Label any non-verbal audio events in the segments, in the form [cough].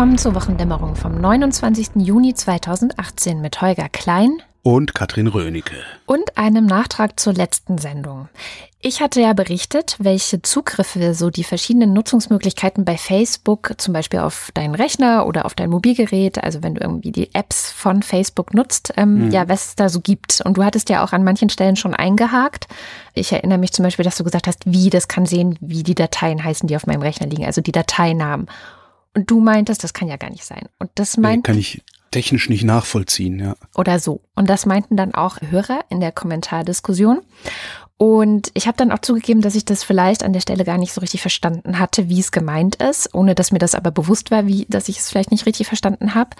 Willkommen zur Wochendämmerung vom 29. Juni 2018 mit Holger Klein und Katrin Rönecke. Und einem Nachtrag zur letzten Sendung. Ich hatte ja berichtet, welche Zugriffe so die verschiedenen Nutzungsmöglichkeiten bei Facebook, zum Beispiel auf deinen Rechner oder auf dein Mobilgerät, also wenn du irgendwie die Apps von Facebook nutzt, ähm, mhm. ja, was es da so gibt. Und du hattest ja auch an manchen Stellen schon eingehakt. Ich erinnere mich zum Beispiel, dass du gesagt hast, wie das kann sehen, wie die Dateien heißen, die auf meinem Rechner liegen, also die Dateinamen. Und du meintest, das kann ja gar nicht sein. Und das meint. Kann ich technisch nicht nachvollziehen, ja. Oder so. Und das meinten dann auch Hörer in der Kommentardiskussion. Und ich habe dann auch zugegeben, dass ich das vielleicht an der Stelle gar nicht so richtig verstanden hatte, wie es gemeint ist, ohne dass mir das aber bewusst war, wie, dass ich es vielleicht nicht richtig verstanden habe.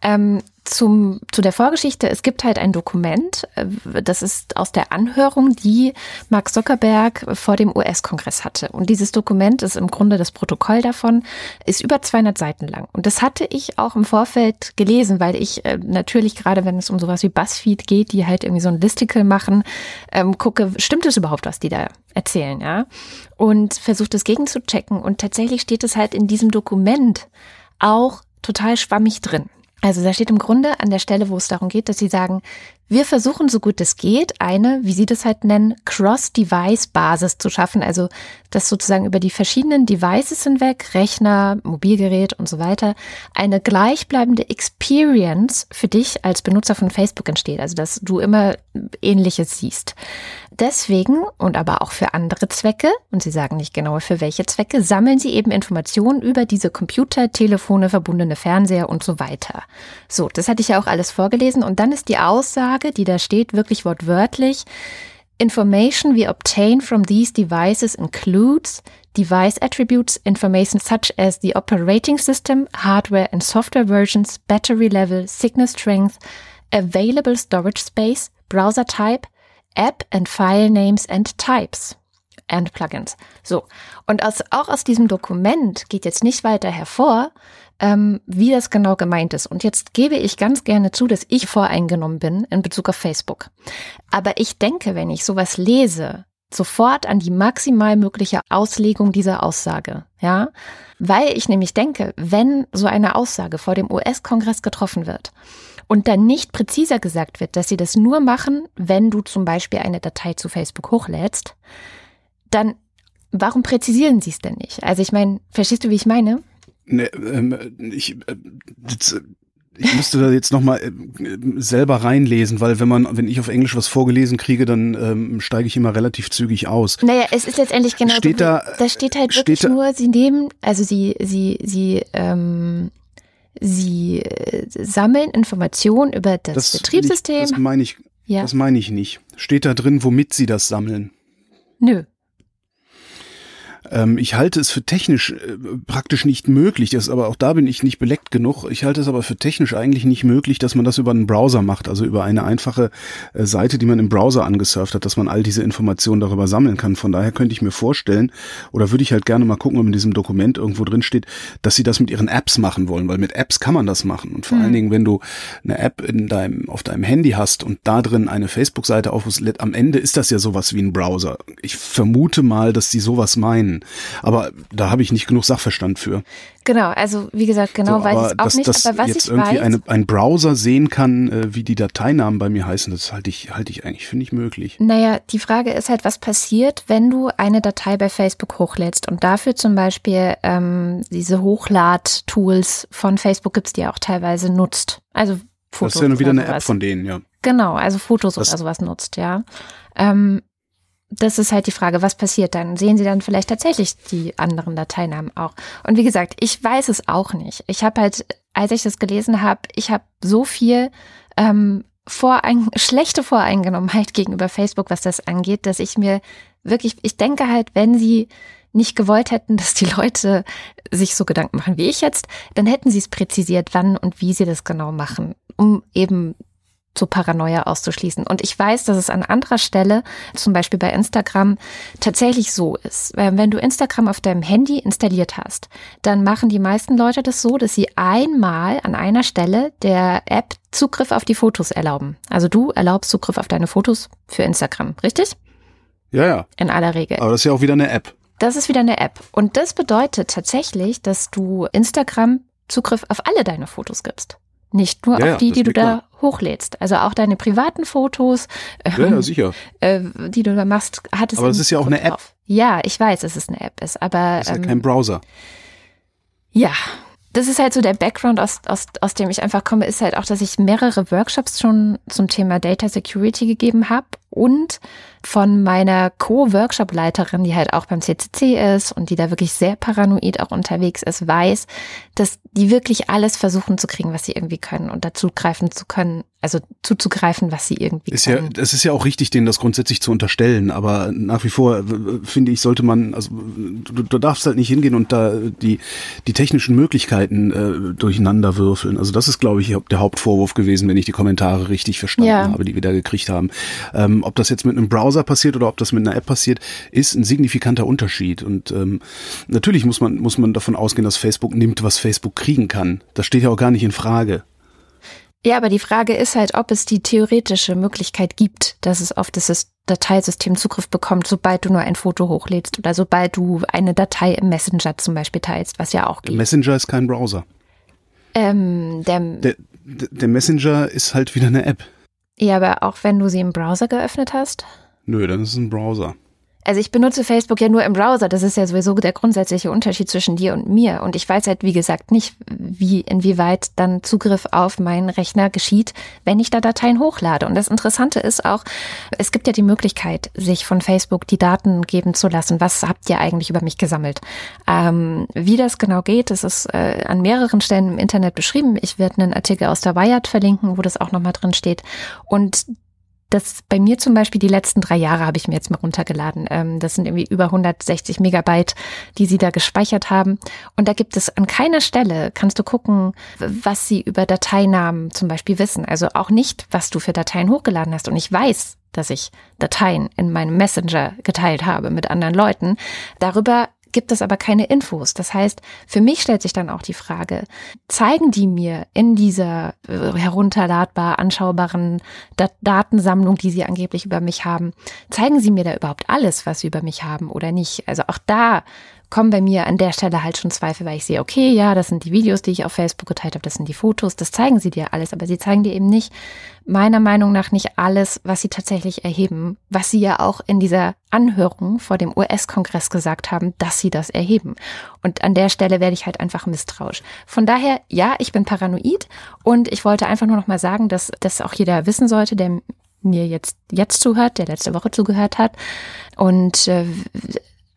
Ähm, zum, zu der Vorgeschichte. Es gibt halt ein Dokument, äh, das ist aus der Anhörung, die Mark Zuckerberg vor dem US-Kongress hatte. Und dieses Dokument ist im Grunde das Protokoll davon, ist über 200 Seiten lang. Und das hatte ich auch im Vorfeld gelesen, weil ich äh, natürlich gerade, wenn es um sowas wie BuzzFeed geht, die halt irgendwie so ein Listicle machen, ähm, gucke, stimmt es überhaupt, was die da erzählen, ja? Und versuche das gegenzuchecken. Und tatsächlich steht es halt in diesem Dokument auch total schwammig drin. Also da steht im Grunde an der Stelle, wo es darum geht, dass sie sagen, wir versuchen so gut es geht, eine, wie sie das halt nennen, Cross-Device-Basis zu schaffen. Also dass sozusagen über die verschiedenen Devices hinweg, Rechner, Mobilgerät und so weiter, eine gleichbleibende Experience für dich als Benutzer von Facebook entsteht. Also dass du immer Ähnliches siehst. Deswegen und aber auch für andere Zwecke, und sie sagen nicht genau für welche Zwecke, sammeln sie eben Informationen über diese Computer, Telefone, verbundene Fernseher und so weiter. So, das hatte ich ja auch alles vorgelesen. Und dann ist die Aussage, die da steht, wirklich wortwörtlich, Information we obtain from these devices includes device attributes, information such as the operating system, hardware and software versions, battery level, signal strength, available storage space, browser type, app and file names and types and plugins. So. Und aus, auch aus diesem Dokument geht jetzt nicht weiter hervor, ähm, wie das genau gemeint ist. Und jetzt gebe ich ganz gerne zu, dass ich voreingenommen bin in Bezug auf Facebook. Aber ich denke, wenn ich sowas lese, sofort an die maximal mögliche Auslegung dieser Aussage, ja, weil ich nämlich denke, wenn so eine Aussage vor dem US-Kongress getroffen wird und dann nicht präziser gesagt wird, dass sie das nur machen, wenn du zum Beispiel eine Datei zu Facebook hochlädst, dann warum präzisieren sie es denn nicht? Also ich meine, verstehst du, wie ich meine? Ne, ähm, ich, äh, das, ich müsste da jetzt nochmal äh, selber reinlesen, weil wenn man, wenn ich auf Englisch was vorgelesen kriege, dann ähm, steige ich immer relativ zügig aus. Naja, es ist letztendlich genau steht so, da, da steht halt steht wirklich da, nur, sie nehmen, also sie, sie, sie, ähm, sie äh, sammeln Informationen über das, das Betriebssystem. Nicht, das meine ich, ja. das meine ich nicht. Steht da drin, womit sie das sammeln? Nö. Ähm, ich halte es für technisch äh, praktisch nicht möglich, das aber auch da bin ich nicht beleckt genug. Ich halte es aber für technisch eigentlich nicht möglich, dass man das über einen Browser macht, also über eine einfache äh, Seite, die man im Browser angesurft hat, dass man all diese Informationen darüber sammeln kann. Von daher könnte ich mir vorstellen, oder würde ich halt gerne mal gucken, ob in diesem Dokument irgendwo drin steht, dass sie das mit ihren Apps machen wollen, weil mit Apps kann man das machen. Und vor mhm. allen Dingen, wenn du eine App in deinem, auf deinem Handy hast und da drin eine Facebook-Seite aufrufst, am Ende ist das ja sowas wie ein Browser. Ich vermute mal, dass die sowas meinen. Aber da habe ich nicht genug Sachverstand für. Genau, also wie gesagt, genau so, weiß ich auch dass, nicht. Dass aber was jetzt ich irgendwie weiß, eine, ein Browser sehen kann, äh, wie die Dateinamen bei mir heißen, das halte ich, halte ich eigentlich für nicht möglich. Naja, die Frage ist halt, was passiert, wenn du eine Datei bei Facebook hochlädst und dafür zum Beispiel ähm, diese Hochlad-Tools von Facebook gibt's, die auch teilweise nutzt. Also Fotos. Das ist ja nur wieder eine. App von denen, ja. Genau, also Fotos das oder sowas nutzt, ja. Ähm, das ist halt die Frage, was passiert dann? Sehen Sie dann vielleicht tatsächlich die anderen Dateinamen auch? Und wie gesagt, ich weiß es auch nicht. Ich habe halt, als ich das gelesen habe, ich habe so viel ähm, Vorein [laughs] schlechte Voreingenommenheit gegenüber Facebook, was das angeht, dass ich mir wirklich, ich denke halt, wenn sie nicht gewollt hätten, [laughs] dass die Leute sich so Gedanken machen wie ich jetzt, dann hätten sie es präzisiert, wann und wie sie das genau machen, um eben zu Paranoia auszuschließen. Und ich weiß, dass es an anderer Stelle, zum Beispiel bei Instagram, tatsächlich so ist. Wenn du Instagram auf deinem Handy installiert hast, dann machen die meisten Leute das so, dass sie einmal an einer Stelle der App Zugriff auf die Fotos erlauben. Also du erlaubst Zugriff auf deine Fotos für Instagram, richtig? Ja, ja. In aller Regel. Aber das ist ja auch wieder eine App. Das ist wieder eine App. Und das bedeutet tatsächlich, dass du Instagram Zugriff auf alle deine Fotos gibst. Nicht nur Ja, auf die, die du da hochlädst. Also auch deine privaten Fotos, Ja, ja, sicher. äh, die du da machst, hat es. Aber es ist ja auch eine App. drauf. Ja, ich weiß, dass es eine App ist, aber Das ist ja ähm, kein Browser. ja, das ist halt so der Background, aus, aus, aus dem ich einfach komme, ist halt auch, dass ich mehrere Workshops schon zum Thema Data Security gegeben habe und von meiner Co-Workshop-Leiterin, die halt auch beim CCC ist und die da wirklich sehr paranoid auch unterwegs ist, weiß, dass die wirklich alles versuchen zu kriegen, was sie irgendwie können und dazu greifen zu können, also zuzugreifen, was sie irgendwie Ist ja, können. das ist ja auch richtig, denen das grundsätzlich zu unterstellen, aber nach wie vor äh, finde ich, sollte man, also du, du darfst halt nicht hingehen und da die, die technischen Möglichkeiten äh, durcheinander würfeln. Also das ist, glaube ich, der Hauptvorwurf gewesen, wenn ich die Kommentare richtig verstanden Ja. habe, die wir da gekriegt haben. Ähm, ob das jetzt mit einem Browser passiert oder ob das mit einer App passiert, ist ein signifikanter Unterschied. Und ähm, natürlich muss man, muss man davon ausgehen, dass Facebook nimmt, was Facebook kriegen kann. Das steht ja auch gar nicht in Frage. Ja, aber die Frage ist halt, ob es die theoretische Möglichkeit gibt, dass es auf dieses Dateisystem Zugriff bekommt, sobald du nur ein Foto hochlädst oder sobald du eine Datei im Messenger zum Beispiel teilst, was ja auch geht. Messenger ist kein Browser. Ähm, der, Der, der Messenger ist halt wieder eine App. Ja, aber auch wenn du sie im Browser geöffnet hast. Nö, dann ist es ein Browser. Also ich benutze Facebook ja nur im Browser. Das ist ja sowieso der grundsätzliche Unterschied zwischen dir und mir. Und ich weiß halt, wie gesagt, nicht, wie, inwieweit dann Zugriff auf meinen Rechner geschieht, wenn ich da Dateien hochlade. Und das Interessante ist auch, es gibt ja die Möglichkeit, sich von Facebook die Daten geben zu lassen. Was habt ihr eigentlich über mich gesammelt? Ähm, wie das genau geht, das ist äh, an mehreren Stellen im Internet beschrieben. Ich werde einen Artikel aus der Wired verlinken, wo das auch nochmal drin steht. Und das bei mir zum Beispiel die letzten drei Jahre habe ich mir jetzt mal runtergeladen. Ähm, das sind irgendwie über 160 Megabyte, die sie da gespeichert haben. Und da gibt es an keiner Stelle, kannst du gucken, was sie über Dateinamen zum Beispiel wissen. Also auch nicht, was du für Dateien hochgeladen hast. Und ich weiß, dass ich Dateien in meinem Messenger geteilt habe mit anderen Leuten. Darüber gibt es aber keine Infos. Das heißt, für mich stellt sich dann auch die Frage, zeigen die mir in dieser äh, herunterladbar anschaubaren Dat Datensammlung, die sie angeblich über mich haben, zeigen sie mir da überhaupt alles, was sie über mich haben oder nicht? Also auch da kommen bei mir an der Stelle halt schon Zweifel, weil ich sehe, okay, ja, das sind die Videos, die ich auf Facebook geteilt habe, das sind die Fotos, das zeigen sie dir alles, aber sie zeigen dir eben nicht, meiner Meinung nach nicht alles, was sie tatsächlich erheben, was sie ja auch in dieser Anhörung vor dem US-Kongress gesagt haben, dass sie das erheben. Und an der Stelle werde ich halt einfach misstrauisch. Von daher, ja, ich bin paranoid und ich wollte einfach nur noch mal sagen, dass das auch jeder wissen sollte, der mir jetzt jetzt zuhört, der letzte Woche zugehört hat und äh,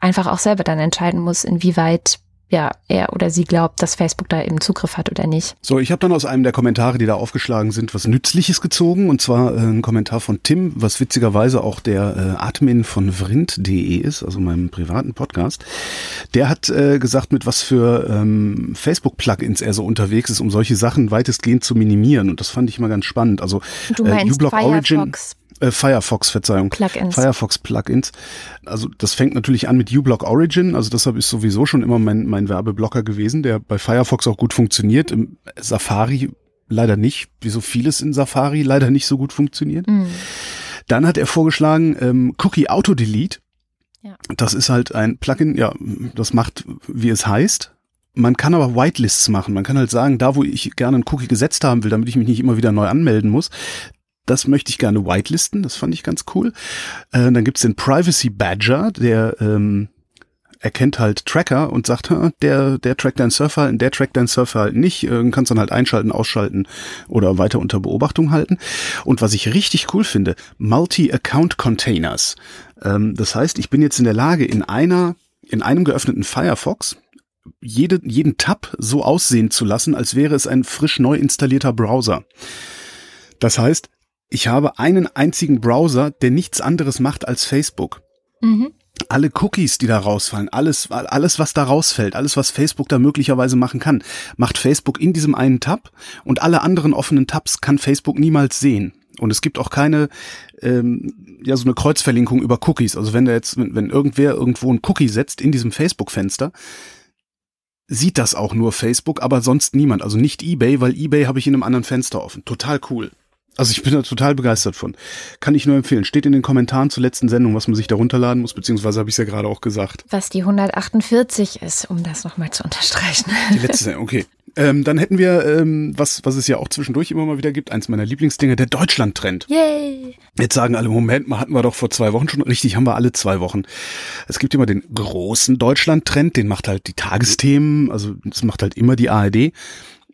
einfach auch selber dann entscheiden muss, inwieweit ja, er oder sie glaubt, dass Facebook da eben Zugriff hat oder nicht. So, ich habe dann aus einem der Kommentare, die da aufgeschlagen sind, was Nützliches gezogen. Und zwar äh, ein Kommentar von Tim, was witzigerweise auch der äh, Admin von vrind.de ist, also meinem privaten Podcast. Der hat äh, gesagt, mit was für ähm, Facebook-Plugins er so unterwegs ist, um solche Sachen weitestgehend zu minimieren. Und das fand ich mal ganz spannend. Also Du meinst äh, uBlock Origin. Firefox Äh, Firefox, Verzeihung. Plugins. Firefox Plugins. Also das fängt natürlich an mit uBlock Origin. Also deshalb ist sowieso schon immer mein, mein Werbeblocker gewesen, der bei Firefox auch gut funktioniert. Im Safari leider nicht, wie so vieles in Safari leider nicht so gut funktioniert. Mhm. Dann hat er vorgeschlagen ähm, Cookie Auto Delete. Ja. Das ist halt ein Plugin, ja, das macht, wie es heißt. Man kann aber Whitelists machen. Man kann halt sagen, da wo ich gerne einen Cookie gesetzt haben will, damit ich mich nicht immer wieder neu anmelden muss, das möchte ich gerne whitelisten, das fand ich ganz cool. Äh, dann gibt's den Privacy Badger, der ähm, erkennt halt Tracker und sagt, "Ha, der, der trackt dein Surfverhalten, der trackt dein Surfverhalten nicht. Äh, kannst dann halt einschalten, ausschalten oder weiter unter Beobachtung halten. Und was ich richtig cool finde, Multi-Account Containers. Ähm, das heißt, ich bin jetzt in der Lage, in einer, in einem geöffneten Firefox jede, jeden Tab so aussehen zu lassen, als wäre es ein frisch neu installierter Browser. Das heißt, ich habe einen einzigen Browser, der nichts anderes macht als Facebook. Mhm. Alle Cookies, die da rausfallen, alles, alles, was da rausfällt, alles, was Facebook da möglicherweise machen kann, macht Facebook in diesem einen Tab und alle anderen offenen Tabs kann Facebook niemals sehen. Und es gibt auch keine, ähm, ja, so eine Kreuzverlinkung über Cookies. Also wenn da jetzt, wenn, wenn irgendwer irgendwo ein Cookie setzt in diesem Facebook-Fenster, sieht das auch nur Facebook, aber sonst niemand. Also nicht eBay, weil eBay habe ich in einem anderen Fenster offen. Total cool. Also ich bin da total begeistert von. Kann ich nur empfehlen. Steht in den Kommentaren zur letzten Sendung, was man sich da runterladen muss, beziehungsweise habe ich es ja gerade auch gesagt. Was die 148 ist, um das nochmal zu unterstreichen. Die letzte Sendung, okay. Ähm, dann hätten wir, ähm, was, was es ja auch zwischendurch immer mal wieder gibt, eins meiner Lieblingsdinge, der Deutschland-Trend. Yay! Jetzt sagen alle, Moment mal, hatten wir doch vor zwei Wochen schon. Richtig, haben wir alle zwei Wochen. Es gibt immer den großen Deutschland-Trend, den macht halt die Tagesthemen, also das macht halt immer die ARD,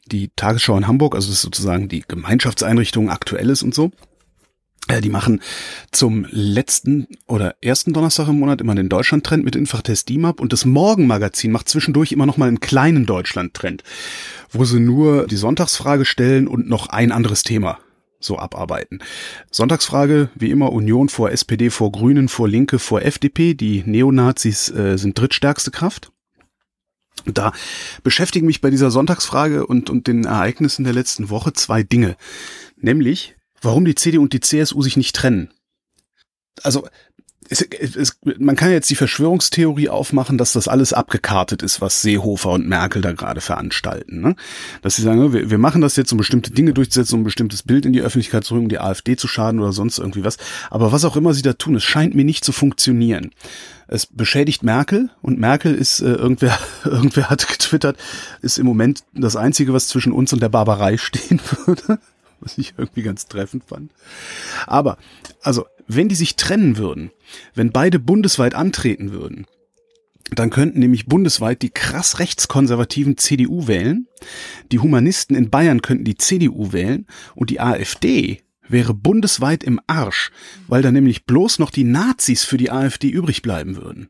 die Tagesschau in Hamburg, also das ist sozusagen die Gemeinschaftseinrichtung Aktuelles und so. Äh, die machen zum letzten oder ersten Donnerstag im Monat immer den Deutschland-Trend mit Infachtest DIMAP und das Morgenmagazin macht zwischendurch immer noch mal einen kleinen Deutschland-Trend, wo sie nur die Sonntagsfrage stellen und noch ein anderes Thema so abarbeiten. Sonntagsfrage, wie immer, Union vor SPD, vor Grünen, vor Linke, vor FDP. Die Neonazis äh, sind drittstärkste Kraft. Da beschäftigen mich bei dieser Sonntagsfrage und, und den Ereignissen der letzten Woche zwei Dinge. Nämlich, warum die CDU und die CSU sich nicht trennen. Also es, es, man kann jetzt die Verschwörungstheorie aufmachen, dass das alles abgekartet ist, was Seehofer und Merkel da gerade veranstalten. Ne? Dass sie sagen, wir, wir machen das jetzt, um bestimmte Dinge durchzusetzen, um ein bestimmtes Bild in die Öffentlichkeit zu bringen, um die AfD zu schaden oder sonst irgendwie was. Aber was auch immer sie da tun, es scheint mir nicht zu funktionieren. Es beschädigt Merkel und Merkel ist, äh, irgendwer, [laughs] irgendwer hat getwittert, ist im Moment das Einzige, was zwischen uns und der Barbarei stehen [laughs] würde was ich irgendwie ganz treffend fand. Aber, also, wenn die sich trennen würden, wenn beide bundesweit antreten würden, dann könnten nämlich bundesweit die krass rechtskonservativen CDU wählen, die Humanisten in Bayern könnten die CDU wählen und die AfD wäre bundesweit im Arsch, weil da nämlich bloß noch die Nazis für die AfD übrig bleiben würden.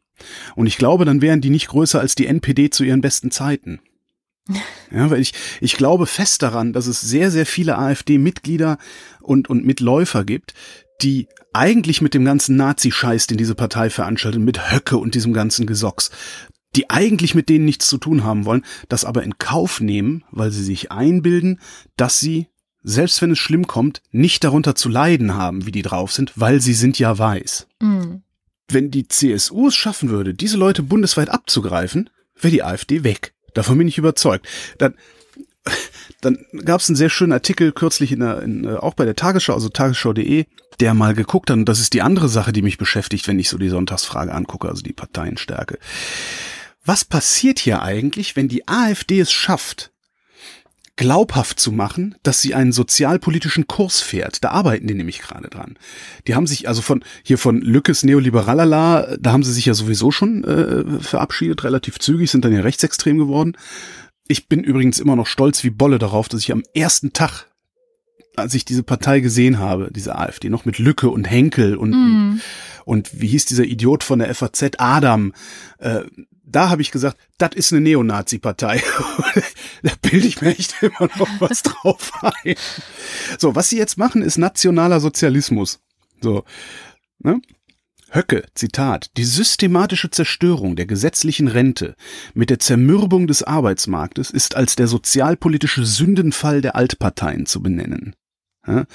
Und ich glaube, dann wären die nicht größer als die NPD zu ihren besten Zeiten. [laughs] Ja, weil ich, ich glaube fest daran, dass es sehr, sehr viele AfD-Mitglieder und, und Mitläufer gibt, die eigentlich mit dem ganzen Nazi-Scheiß, den diese Partei veranstaltet, mit Höcke und diesem ganzen Gesocks, die eigentlich mit denen nichts zu tun haben wollen, das aber in Kauf nehmen, weil sie sich einbilden, dass sie, selbst wenn es schlimm kommt, nicht darunter zu leiden haben, wie die drauf sind, weil sie sind ja weiß. Mhm. Wenn die CSU es schaffen würde, diese Leute bundesweit abzugreifen, wäre die AfD weg. Davon bin ich überzeugt. Dann, dann gab es einen sehr schönen Artikel kürzlich in der, in, äh, auch bei der Tagesschau, also tagesschau.de, der mal geguckt hat, und das ist die andere Sache, die mich beschäftigt, wenn ich so die Sonntagsfrage angucke, also die Parteienstärke. Was passiert hier eigentlich, wenn die AfD es schafft, glaubhaft zu machen, dass sie einen sozialpolitischen Kurs fährt. Da arbeiten die nämlich gerade dran. Die haben sich also von hier von Lückes Neoliberalala, da haben sie sich ja sowieso schon äh, verabschiedet, relativ zügig, sind dann ja rechtsextrem geworden. Ich bin übrigens immer noch stolz wie Bolle darauf, dass ich am ersten Tag, als ich diese Partei gesehen habe, diese AfD, noch mit Lücke und Henkel und, mm. und, wie hieß dieser Idiot von der FAZ, Adam, äh, da habe ich gesagt, das ist eine Neonazi-Partei. [laughs] da bilde ich mir echt immer noch was [laughs] drauf ein. So, was sie jetzt machen, ist nationaler Sozialismus. So, ne? Höcke, Zitat, die systematische Zerstörung der gesetzlichen Rente mit der Zermürbung des Arbeitsmarktes ist als der sozialpolitische Sündenfall der Altparteien zu benennen. Ja?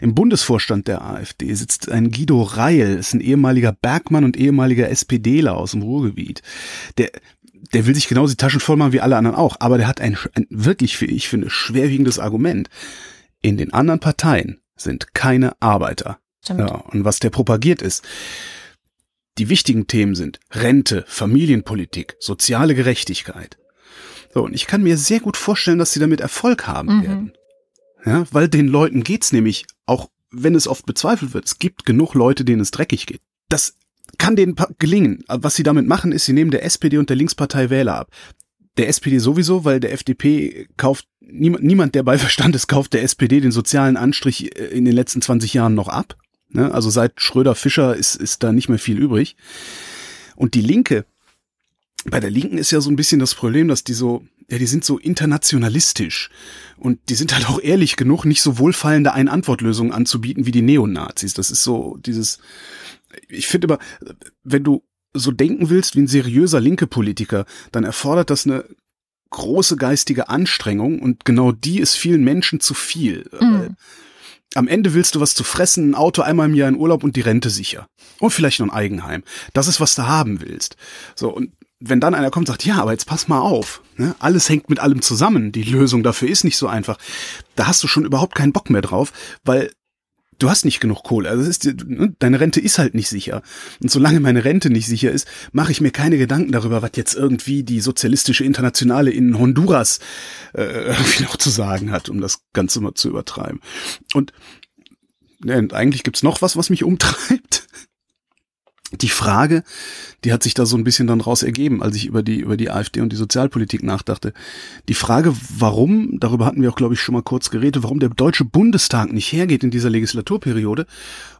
Im Bundesvorstand der AfD sitzt ein Guido Reil, ist ein ehemaliger Bergmann und ehemaliger SPDler aus dem Ruhrgebiet. Der, der will sich genauso die Taschen voll machen wie alle anderen auch, aber der hat ein, ein wirklich, ich finde, schwerwiegendes Argument. In den anderen Parteien sind keine Arbeiter. Ja, und was der propagiert ist, die wichtigen Themen sind Rente, Familienpolitik, soziale Gerechtigkeit. So, und ich kann mir sehr gut vorstellen, dass sie damit Erfolg haben mhm. werden. Ja, weil den Leuten geht's nämlich, auch wenn es oft bezweifelt wird, es gibt genug Leute, denen es dreckig geht. Das kann denen gelingen. Was sie damit machen, ist, sie nehmen der SPD und der Linkspartei Wähler ab. Der SPD sowieso, weil der FDP kauft, niemand, niemand der bei Verstand ist, kauft der SPD den sozialen Anstrich äh, in den letzten 20 Jahren noch ab. Ne? Also seit Schröder-Fischer ist, ist da nicht mehr viel übrig. Und die Linke, bei der Linken ist ja so ein bisschen das Problem, dass die so, ja, die sind so internationalistisch und die sind halt auch ehrlich genug, nicht so wohlfallende Ein-Antwort-Lösungen anzubieten wie die Neonazis. Das ist so dieses, ich finde aber, wenn du so denken willst wie ein seriöser linke Politiker, dann erfordert das eine große geistige Anstrengung und genau die ist vielen Menschen zu viel. Mhm. Am Ende willst du was zu fressen, ein Auto einmal im Jahr in Urlaub und die Rente sicher. Und vielleicht noch ein Eigenheim. Das ist, was du haben willst. So, und wenn dann einer kommt und sagt, ja, aber jetzt pass mal auf, ne? alles hängt mit allem zusammen, die Lösung dafür ist nicht so einfach, da hast du schon überhaupt keinen Bock mehr drauf, weil du hast nicht genug Kohle. Also ist, ne, deine Rente ist halt nicht sicher. Und solange meine Rente nicht sicher ist, mache ich mir keine Gedanken darüber, was jetzt irgendwie die sozialistische Internationale in Honduras äh, irgendwie noch zu sagen hat, um das Ganze mal zu übertreiben. Und ne, eigentlich gibt's noch was, was mich umtreibt die Frage, die hat sich da so ein bisschen dann raus ergeben, als ich über die, über die AfD und die Sozialpolitik nachdachte. Die Frage, warum, darüber hatten wir auch, glaube ich, schon mal kurz geredet, warum der Deutsche Bundestag nicht hergeht in dieser Legislaturperiode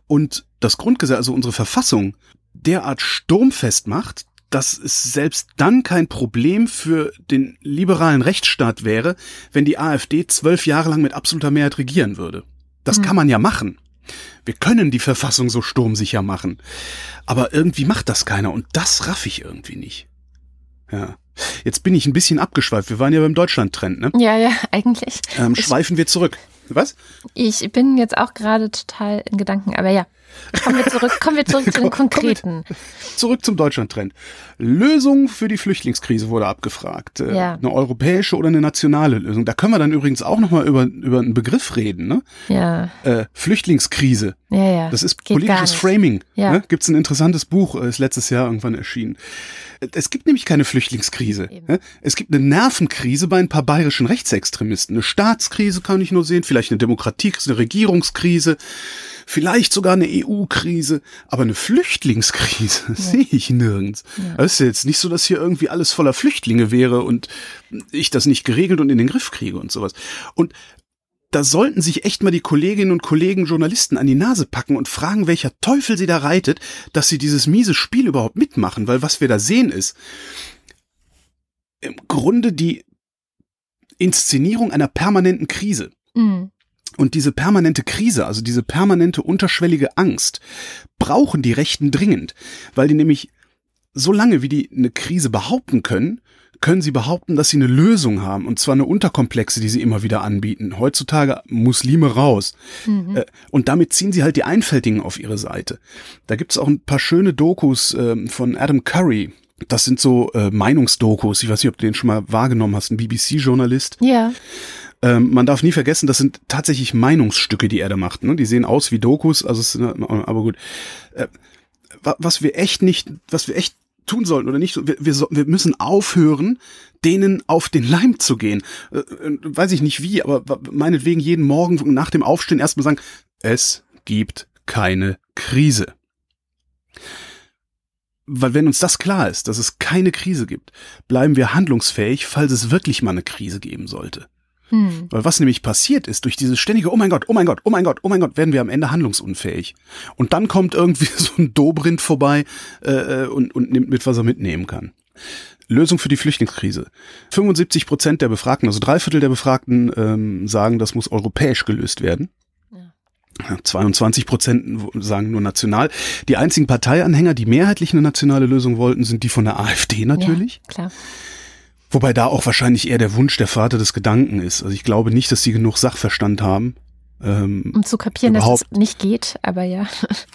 und das Grundgesetz, also unsere Verfassung, derart sturmfest macht, dass es selbst dann kein Problem für den liberalen Rechtsstaat wäre, wenn die AfD zwölf Jahre lang mit absoluter Mehrheit regieren würde. Das mhm. kann man ja machen. Wir können die Verfassung so sturmsicher machen. Aber irgendwie macht das keiner und das raff ich irgendwie nicht. Ja. Jetzt bin ich ein bisschen abgeschweift. Wir waren ja beim Deutschland-Trend, ne? Ja, ja, [laughs] eigentlich. Ähm, schweifen wir zurück. Was? Ich bin jetzt auch gerade total in Gedanken, aber ja. Kommen wir zurück, kommen wir zurück zu den [laughs] Konkreten. Zurück zum Deutschland-Trend. Lösung für die Flüchtlingskrise wurde abgefragt. Äh, ja. Eine europäische oder eine nationale Lösung. Da können wir dann übrigens auch nochmal über, über einen Begriff reden. Ne? Ja. Äh, Flüchtlingskrise. Ja, ja. Das ist Geht politisches Framing. Ja. Ne? Gibt es ein interessantes Buch, äh, ist letztes Jahr irgendwann erschienen. Es gibt nämlich keine Flüchtlingskrise. Eben. Es gibt eine Nervenkrise bei ein paar bayerischen Rechtsextremisten. Eine Staatskrise kann ich nur sehen, vielleicht eine Demokratiekrise, eine Regierungskrise, vielleicht sogar eine EU-Krise, aber eine Flüchtlingskrise [laughs] ja. sehe ich nirgends. Ja. Es ist jetzt nicht so, dass hier irgendwie alles voller Flüchtlinge wäre und ich das nicht geregelt und in den Griff kriege und sowas. Und da sollten sich echt mal die Kolleginnen und Kollegen Journalisten an die Nase packen und fragen, welcher Teufel sie da reitet, dass sie dieses miese Spiel überhaupt mitmachen, weil was wir da sehen ist, im Grunde die Inszenierung einer permanenten Krise. Mhm. Und diese permanente Krise, also diese permanente unterschwellige Angst, brauchen die Rechten dringend, weil die nämlich so lange, wie die eine Krise behaupten können, können sie behaupten, dass sie eine Lösung haben, und zwar eine unterkomplexe, die sie immer wieder anbieten. Heutzutage Muslime raus. Mhm. Äh, und damit ziehen sie halt die Einfältigen auf ihre Seite. Da gibt's auch ein paar schöne Dokus äh, von Adam Curry. Das sind so äh, Meinungsdokus. Ich weiß nicht, ob du den schon mal wahrgenommen hast. Ein BBC-Journalist. Ja. Ähm, man darf nie vergessen, das sind tatsächlich Meinungsstücke, die er da macht. Ne? Die sehen aus wie Dokus, also es, aber gut. Äh, was wir echt nicht, was wir echt tun sollten oder nicht. Wir, wir, wir müssen aufhören, denen auf den Leim zu gehen. Äh, äh, weiß ich nicht wie, aber meinetwegen jeden Morgen nach dem Aufstehen erstmal sagen, es gibt keine Krise. Weil wenn uns das klar ist, dass es keine Krise gibt, bleiben wir handlungsfähig, falls es wirklich mal eine Krise geben sollte. Hm. Weil was nämlich passiert ist, durch dieses ständige, oh mein Gott, oh mein Gott, oh mein Gott, oh mein Gott, werden wir am Ende handlungsunfähig. Und dann kommt irgendwie [laughs] so ein Dobrindt vorbei äh, äh, und, und nimmt mit, was er mitnehmen kann. Lösung für die Flüchtlingskrise. 75 Prozent der Befragten, also drei Viertel der Befragten ähm, sagen, das muss europäisch gelöst werden. 22 Prozent sagen nur national. Die einzigen Parteianhänger, die mehrheitlich eine nationale Lösung wollten, sind die von der AfD natürlich. Ja, klar. Wobei da auch wahrscheinlich eher der Wunsch der Vater des Gedanken ist. Also ich glaube nicht, dass sie genug Sachverstand haben. Ähm, um zu kapieren, dass es nicht geht, aber ja.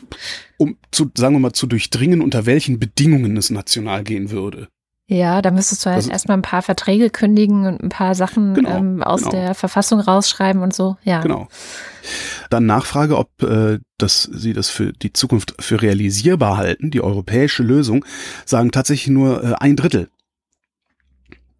[laughs] um zu, sagen wir mal, zu durchdringen, unter welchen Bedingungen es national gehen würde. Ja, da müsstest du halt also, erstmal ein paar Verträge kündigen und ein paar Sachen genau, ähm, aus genau. der Verfassung rausschreiben und so, ja. Genau. Dann Nachfrage, ob äh, das, Sie das für die Zukunft für realisierbar halten, die europäische Lösung, sagen tatsächlich nur äh, ein Drittel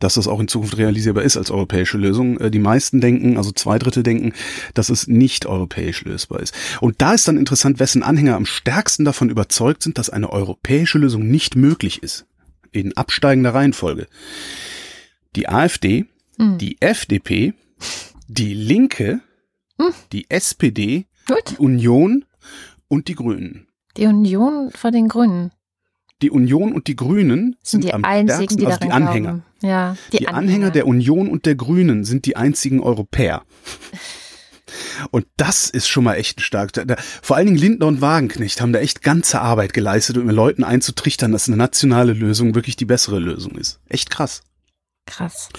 dass das auch in Zukunft realisierbar ist als europäische Lösung. Äh, die meisten denken, also zwei Drittel denken, dass es nicht europäisch lösbar ist. Und da ist dann interessant, wessen Anhänger am stärksten davon überzeugt sind, dass eine europäische Lösung nicht möglich ist. In absteigender Reihenfolge. Die AfD, hm. die FDP, die Linke, hm. die SPD, Gut. die Union und die Grünen. Die Union vor den Grünen die Union und die Grünen sind, sind die am einzigen, die also die Anhänger. Ja, die, die Anhänger. Anhänger der Union und der Grünen sind die einzigen Europäer. Und das ist schon mal echt stark. Vor allen Dingen Lindner und Wagenknecht haben da echt ganze Arbeit geleistet, um Leuten einzutrichtern, dass eine nationale Lösung wirklich die bessere Lösung ist. Echt krass. Krass.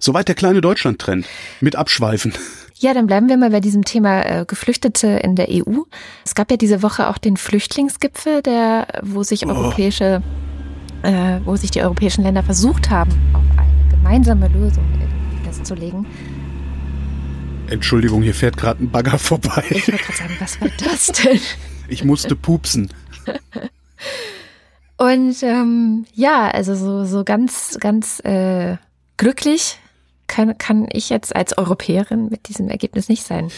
Soweit der kleine Deutschland-Trend. Mit Abschweifen. Ja, dann bleiben wir mal bei diesem Thema äh, Geflüchtete in der EU. Es gab ja diese Woche auch den Flüchtlingsgipfel, der, wo sich oh. europäische, äh, wo sich die europäischen Länder versucht haben, auf eine gemeinsame Lösung festzulegen. Entschuldigung, hier fährt gerade ein Bagger vorbei. Ich wollte gerade sagen, was war das denn? [laughs] Ich musste pupsen. [laughs] Und ähm, ja, also so, so ganz, ganz äh, glücklich kann, kann ich jetzt als Europäerin mit diesem Ergebnis nicht sein.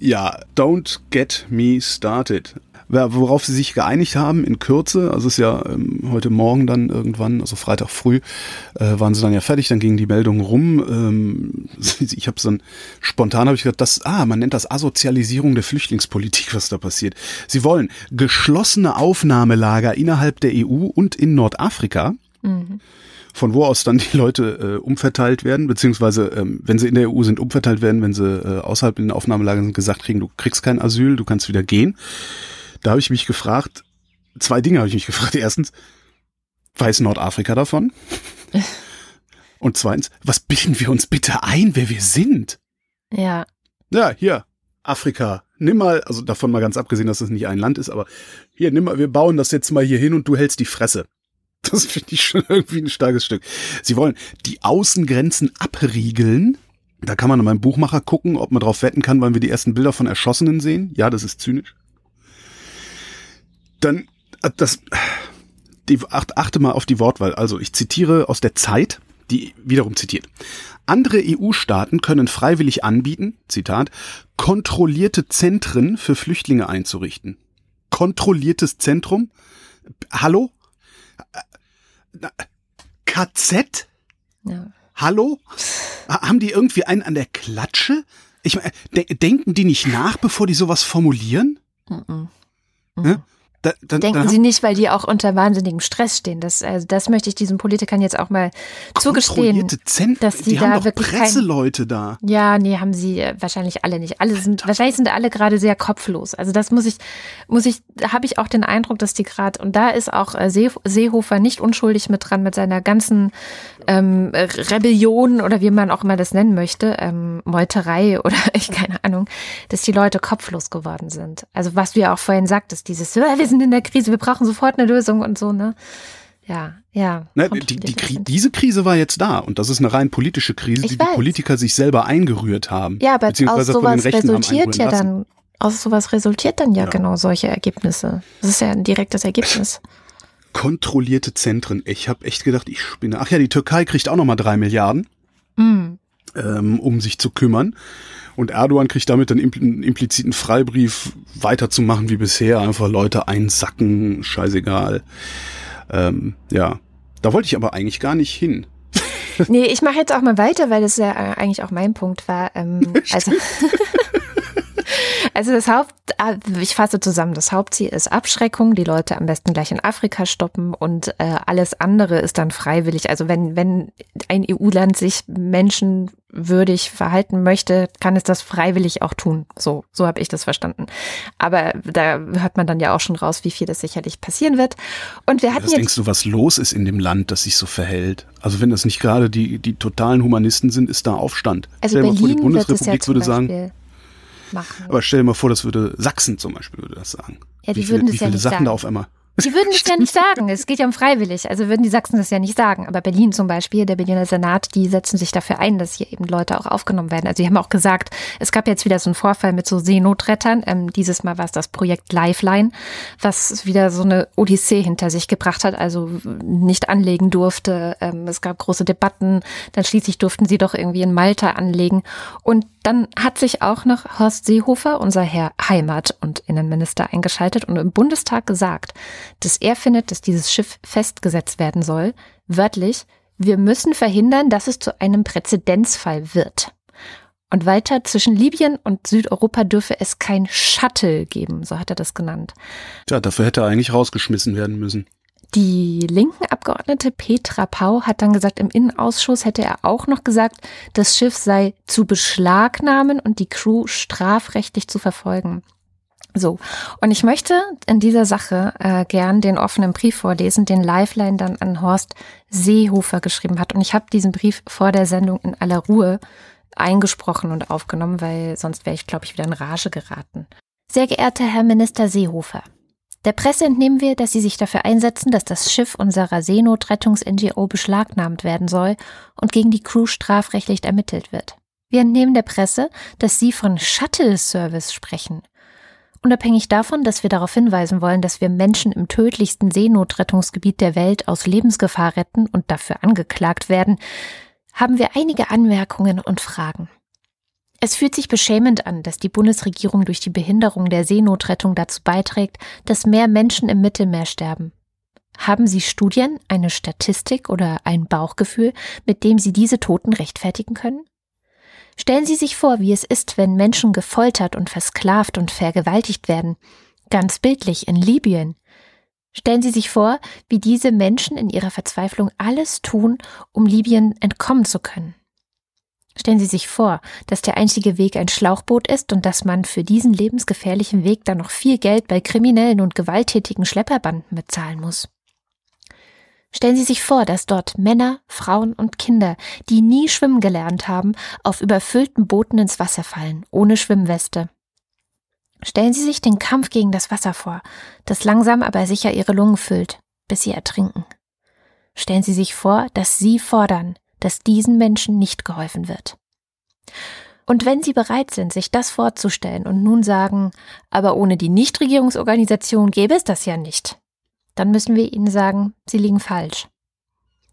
Ja, don't get me started. Worauf sie sich geeinigt haben in Kürze, also es ist ja ähm, heute Morgen dann irgendwann, also Freitag früh, äh, waren sie dann ja fertig, dann gingen die Meldungen rum. Ähm, [laughs] ich habe so ein, spontan habe ich gedacht, das, ah, man nennt das Asozialisierung der Flüchtlingspolitik, was da passiert. Sie wollen geschlossene Aufnahmelager innerhalb der EU und in Nordafrika. Mhm von wo aus dann die Leute äh, umverteilt werden, beziehungsweise ähm, wenn sie in der EU sind, umverteilt werden, wenn sie äh, außerhalb in den Aufnahmelagern sind, gesagt kriegen, du kriegst kein Asyl, du kannst wieder gehen. Da habe ich mich gefragt, zwei Dinge habe ich mich gefragt. [laughs] Erstens, weiß Nordafrika davon? [laughs] Und zweitens, was bilden wir uns bitte ein, wer wir sind? Ja. Ja, hier, Afrika. Nimm mal, also davon mal ganz abgesehen, dass es das nicht ein Land ist, aber hier, nimm mal, wir bauen das jetzt mal hier hin und du hältst die Fresse. [laughs] Das finde ich schon irgendwie ein starkes Stück. Sie wollen die Außengrenzen abriegeln. Da kann man in meinem Buchmacher gucken, ob man drauf wetten kann, wann wir die ersten Bilder von Erschossenen sehen. Ja, das ist zynisch dann äh, das die, achte mal auf die Wortwahl. Also ich zitiere aus der Zeit, die wiederum zitiert. Andere EU-Staaten können freiwillig anbieten, Zitat, kontrollierte Zentren für Flüchtlinge einzurichten. Kontrolliertes Zentrum? Hallo? KZ? Ja. Hallo? Haben die irgendwie einen an der Klatsche? Ich meine, de denken die nicht nach, bevor die sowas formulieren? Mhm. Mhm. Da, dann, Denken dann Sie nicht, weil die auch unter wahnsinnigem Stress stehen. Das, also das möchte ich diesen Politikern jetzt auch mal zugestehen. Zent dass die, die da wirklich Presseleute kein, da. Ja, nee, haben sie äh, wahrscheinlich alle nicht. Alle sind, wahrscheinlich sind alle gerade sehr kopflos. Also das muss ich, muss ich, habe ich auch den Eindruck, dass die gerade, und da ist auch äh, See, Seehofer nicht unschuldig mit dran, mit seiner ganzen ähm, Rebellion oder wie man auch immer das nennen möchte, ähm, Meuterei [laughs] oder ich keine Ahnung, dass die Leute kopflos geworden sind. Also was du ja auch vorhin sagtest, dieses, wir sind in der Krise, wir brauchen sofort eine Lösung und so, ne? Ja, ja. Ne, die, die Kri diese Krise war jetzt da und das ist eine rein politische Krise, ich die weiß. die Politiker sich selber eingerührt haben. Ja, aber aus sowas resultiert ja dann, aus sowas resultiert dann ja, ja, genau solche Ergebnisse. Das ist ja ein direktes Ergebnis. Kontrollierte Zentren. Ich habe echt gedacht, ich spinne. Ach ja, die Türkei kriegt auch nochmal drei Milliarden, mm. Ähm, um sich zu kümmern. Und Erdogan kriegt damit dann einen impliziten Freibrief, weiterzumachen wie bisher, einfach Leute einsacken, scheißegal. Ähm, ja, da wollte ich aber eigentlich gar nicht hin. nee, ich mache jetzt auch mal weiter, weil das ja eigentlich auch mein Punkt war. Ähm, [laughs] also Also das Haupt, ah, ich fasse zusammen, das Hauptziel ist Abschreckung, die Leute am besten gleich in Afrika stoppen und äh, alles andere ist dann freiwillig. Also wenn, wenn ein EU-Land sich menschenwürdig verhalten möchte, kann es das freiwillig auch tun. So, so habe ich das verstanden. Aber da hört man dann ja auch schon raus, wie viel das sicherlich passieren wird. Und wir hatten was jetzt denkst du, was los ist in dem Land, das sich so verhält? Also wenn das nicht gerade die, die totalen Humanisten sind, ist da Aufstand. Also Stell Berlin vor, die Bundesrepublik ja würde sagen, machen. Aber stell dir mal vor, das würde Sachsen zum Beispiel würde das sagen. Ja, die wie würden viele, das wie viele ja nicht Sachen sagen. da auf einmal Sie würden es ja nicht sagen. Es geht ja um freiwillig. Also würden die Sachsen das ja nicht sagen. Aber Berlin zum Beispiel, der Berliner Senat, die setzen sich dafür ein, dass hier eben Leute auch aufgenommen werden. Also die haben auch gesagt, es gab jetzt wieder so einen Vorfall mit so Seenotrettern. Ähm, dieses Mal war es das Projekt Lifeline, was wieder so eine Odyssee hinter sich gebracht hat, also nicht anlegen durfte. Ähm, es gab große Debatten. Dann schließlich durften sie doch irgendwie in Malta anlegen. Und dann hat sich auch noch Horst Seehofer, unser Herr Heimat- und Innenminister, eingeschaltet und im Bundestag gesagt, dass er findet, dass dieses Schiff festgesetzt werden soll. Wörtlich, wir müssen verhindern, dass es zu einem Präzedenzfall wird. Und weiter, zwischen Libyen und Südeuropa dürfe es kein Shuttle geben, so hat er das genannt. Tja, dafür hätte er eigentlich rausgeschmissen werden müssen. Die linken Abgeordnete Petra Pau hat dann gesagt, im Innenausschuss hätte er auch noch gesagt, das Schiff sei zu beschlagnahmen und die Crew strafrechtlich zu verfolgen. So, und ich möchte in dieser Sache äh, gern den offenen Brief vorlesen, den Lifeline dann an Horst Seehofer geschrieben hat. Und ich habe diesen Brief vor der Sendung in aller Ruhe eingesprochen und aufgenommen, weil sonst wäre ich, glaube ich, wieder in Rage geraten. Sehr geehrter Herr Minister Seehofer, der Presse entnehmen wir, dass Sie sich dafür einsetzen, dass das Schiff unserer Seenotrettungs-NGO beschlagnahmt werden soll und gegen die Crew strafrechtlich ermittelt wird. Wir entnehmen der Presse, dass Sie von Shuttle-Service sprechen. Unabhängig davon, dass wir darauf hinweisen wollen, dass wir Menschen im tödlichsten Seenotrettungsgebiet der Welt aus Lebensgefahr retten und dafür angeklagt werden, haben wir einige Anmerkungen und Fragen. Es fühlt sich beschämend an, dass die Bundesregierung durch die Behinderung der Seenotrettung dazu beiträgt, dass mehr Menschen im Mittelmeer sterben. Haben Sie Studien, eine Statistik oder ein Bauchgefühl, mit dem Sie diese Toten rechtfertigen können? Stellen Sie sich vor, wie es ist, wenn Menschen gefoltert und versklavt und vergewaltigt werden. Ganz bildlich in Libyen. Stellen Sie sich vor, wie diese Menschen in ihrer Verzweiflung alles tun, um Libyen entkommen zu können. Stellen Sie sich vor, dass der einzige Weg ein Schlauchboot ist und dass man für diesen lebensgefährlichen Weg dann noch viel Geld bei kriminellen und gewalttätigen Schlepperbanden bezahlen muss. Stellen Sie sich vor, dass dort Männer, Frauen und Kinder, die nie schwimmen gelernt haben, auf überfüllten Booten ins Wasser fallen, ohne Schwimmweste. Stellen Sie sich den Kampf gegen das Wasser vor, das langsam aber sicher Ihre Lungen füllt, bis sie ertrinken. Stellen Sie sich vor, dass Sie fordern, dass diesen Menschen nicht geholfen wird. Und wenn Sie bereit sind, sich das vorzustellen und nun sagen, aber ohne die Nichtregierungsorganisation gäbe es das ja nicht, dann müssen wir ihnen sagen, sie liegen falsch.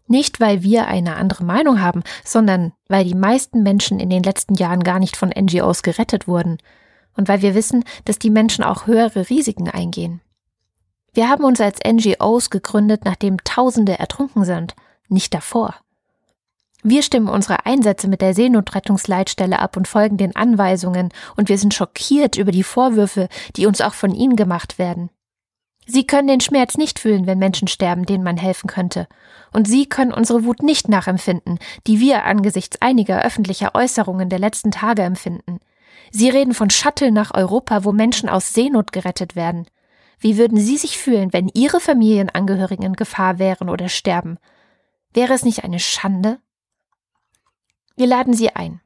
Nicht, weil wir eine andere Meinung haben, sondern weil die meisten Menschen in den letzten Jahren gar nicht von NGOs gerettet wurden und weil wir wissen, dass die Menschen auch höhere Risiken eingehen. Wir haben uns als NGOs gegründet, nachdem Tausende ertrunken sind, nicht davor. Wir stimmen unsere Einsätze mit der Seenotrettungsleitstelle ab und folgen den Anweisungen, und wir sind schockiert über die Vorwürfe, die uns auch von Ihnen gemacht werden. Sie können den Schmerz nicht fühlen, wenn Menschen sterben, denen man helfen könnte. Und Sie können unsere Wut nicht nachempfinden, die wir angesichts einiger öffentlicher Äußerungen der letzten Tage empfinden. Sie reden von Shuttle nach Europa, wo Menschen aus Seenot gerettet werden. Wie würden Sie sich fühlen, wenn Ihre Familienangehörigen in Gefahr wären oder sterben? Wäre es nicht eine Schande? Wir laden Sie ein.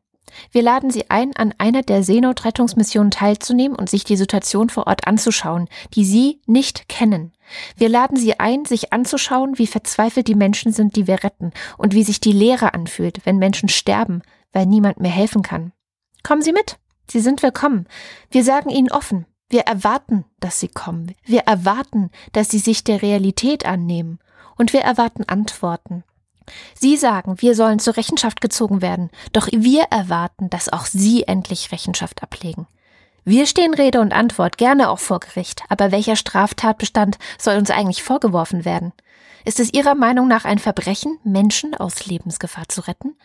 Wir laden Sie ein, an einer der Seenotrettungsmissionen teilzunehmen und sich die Situation vor Ort anzuschauen, die Sie nicht kennen. Wir laden Sie ein, sich anzuschauen, wie verzweifelt die Menschen sind, die wir retten, und wie sich die Leere anfühlt, wenn Menschen sterben, weil niemand mehr helfen kann. Kommen Sie mit. Sie sind willkommen. Wir sagen Ihnen offen, wir erwarten, dass Sie kommen. Wir erwarten, dass Sie sich der Realität annehmen. Und wir erwarten Antworten. Sie sagen, wir sollen zur Rechenschaft gezogen werden, doch wir erwarten, dass auch Sie endlich Rechenschaft ablegen. Wir stehen Rede und Antwort gerne auch vor Gericht, aber welcher Straftatbestand soll uns eigentlich vorgeworfen werden? Ist es Ihrer Meinung nach ein Verbrechen, Menschen aus Lebensgefahr zu retten?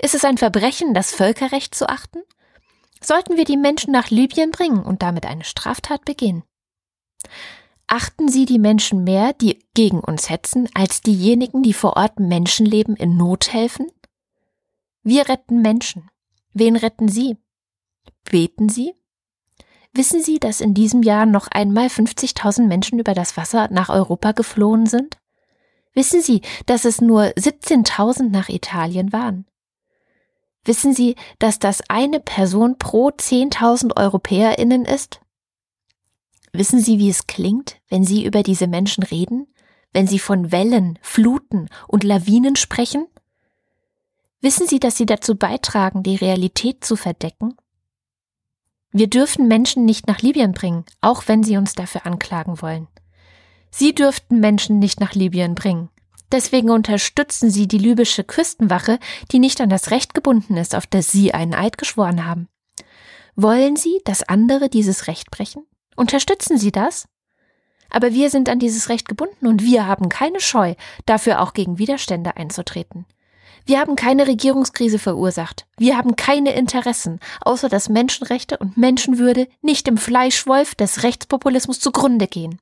Ist es ein Verbrechen, das Völkerrecht zu achten? Sollten wir die Menschen nach Libyen bringen und damit eine Straftat begehen? Achten sie die Menschen mehr, die gegen uns hetzen, als diejenigen, die vor Ort Menschenleben in Not helfen? Wir retten Menschen. Wen retten Sie? Beten Sie? Wissen Sie, dass in diesem Jahr noch einmal 50.000 Menschen über das Wasser nach Europa geflohen sind? Wissen Sie, dass es nur 17.000 nach Italien waren? Wissen Sie, dass das eine Person pro 10.000 EuropäerInnen ist? Wissen Sie, wie es klingt, wenn Sie über diese Menschen reden, wenn Sie von Wellen, Fluten und Lawinen sprechen? Wissen Sie, dass Sie dazu beitragen, die Realität zu verdecken? Wir dürfen Menschen nicht nach Libyen bringen, auch wenn Sie uns dafür anklagen wollen. Sie dürften Menschen nicht nach Libyen bringen. Deswegen unterstützen Sie die libysche Küstenwache, die nicht an das Recht gebunden ist, auf das Sie einen Eid geschworen haben. Wollen Sie, dass andere dieses Recht brechen? Unterstützen Sie das? Aber wir sind an dieses Recht gebunden und wir haben keine Scheu, dafür auch gegen Widerstände einzutreten. Wir haben keine Regierungskrise verursacht. Wir haben keine Interessen, außer dass Menschenrechte und Menschenwürde nicht im Fleischwolf des Rechtspopulismus zugrunde gehen.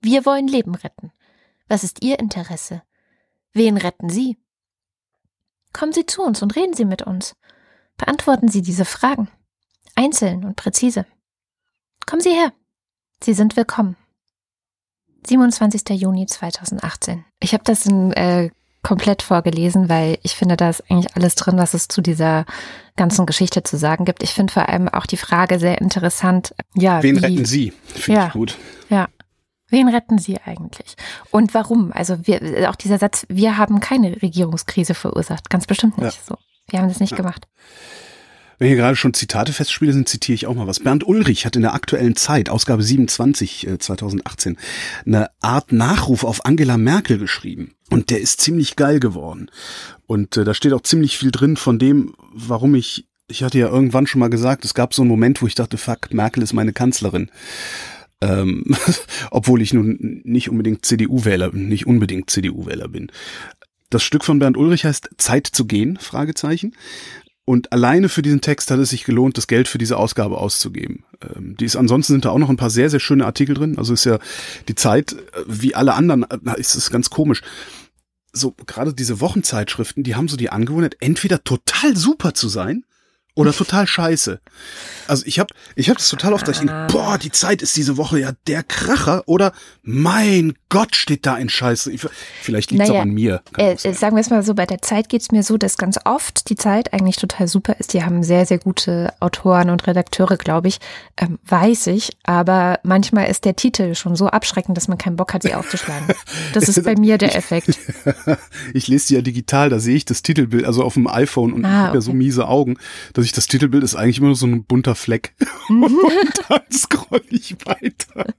Wir wollen Leben retten. Was ist Ihr Interesse? Wen retten Sie? Kommen Sie zu uns und reden Sie mit uns. Beantworten Sie diese Fragen. Einzeln und präzise. Kommen Sie her. Sie sind willkommen. 27. Juni 2018. Ich habe das in, äh, komplett vorgelesen, weil ich finde, da ist eigentlich alles drin, was es zu dieser ganzen Geschichte zu sagen gibt. Ich finde vor allem auch die Frage sehr interessant. Ja, Wen wie, retten Sie? Finde ja, ich gut. Ja. Wen retten Sie eigentlich? Und warum? Also wir, auch dieser Satz, wir haben keine Regierungskrise verursacht. Ganz bestimmt nicht ja. so. Wir haben das nicht ja. gemacht. Wenn hier gerade schon Zitate festspiele sind, zitiere ich auch mal was. Bernd Ulrich hat in der aktuellen Zeit, Ausgabe 27 äh, 2018, eine Art Nachruf auf Angela Merkel geschrieben. Und der ist ziemlich geil geworden. Und äh, da steht auch ziemlich viel drin von dem, warum ich, ich hatte ja irgendwann schon mal gesagt, es gab so einen Moment, wo ich dachte, fuck, Merkel ist meine Kanzlerin. Ähm, [laughs] obwohl ich nun nicht unbedingt CDU-Wähler, nicht unbedingt CDU-Wähler bin. Das Stück von Bernd Ulrich heißt Zeit zu gehen, Fragezeichen. Und alleine für diesen Text hat es sich gelohnt, das Geld für diese Ausgabe auszugeben. Ähm, die ist, ansonsten sind da auch noch ein paar sehr, sehr schöne Artikel drin. Also ist ja die Zeit, äh, wie alle anderen, na, ist es ganz komisch. So, gerade diese Wochenzeitschriften, die haben so die Angewohnheit, entweder total super zu sein oder total scheiße. Also ich habe ich hab das total oft, dass ich denke, boah, die Zeit ist diese Woche ja der Kracher oder mein Gott, steht da ein Scheiß. Vielleicht liegt es naja, auch an mir. Äh, sagen wir es mal so, bei der Zeit geht es mir so, dass ganz oft die Zeit eigentlich total super ist. Die haben sehr, sehr gute Autoren und Redakteure, glaube ich, ähm, weiß ich. Aber manchmal ist der Titel schon so abschreckend, dass man keinen Bock hat, sie aufzuschlagen. Das [laughs] ist bei mir der Effekt. [laughs] ich lese sie ja digital, da sehe ich das Titelbild, also auf dem iPhone und ah, ich habe okay. ja so miese Augen, dass ich das Titelbild ist eigentlich immer nur so ein bunter Fleck. [laughs] und [laughs] dann scroll ich weiter.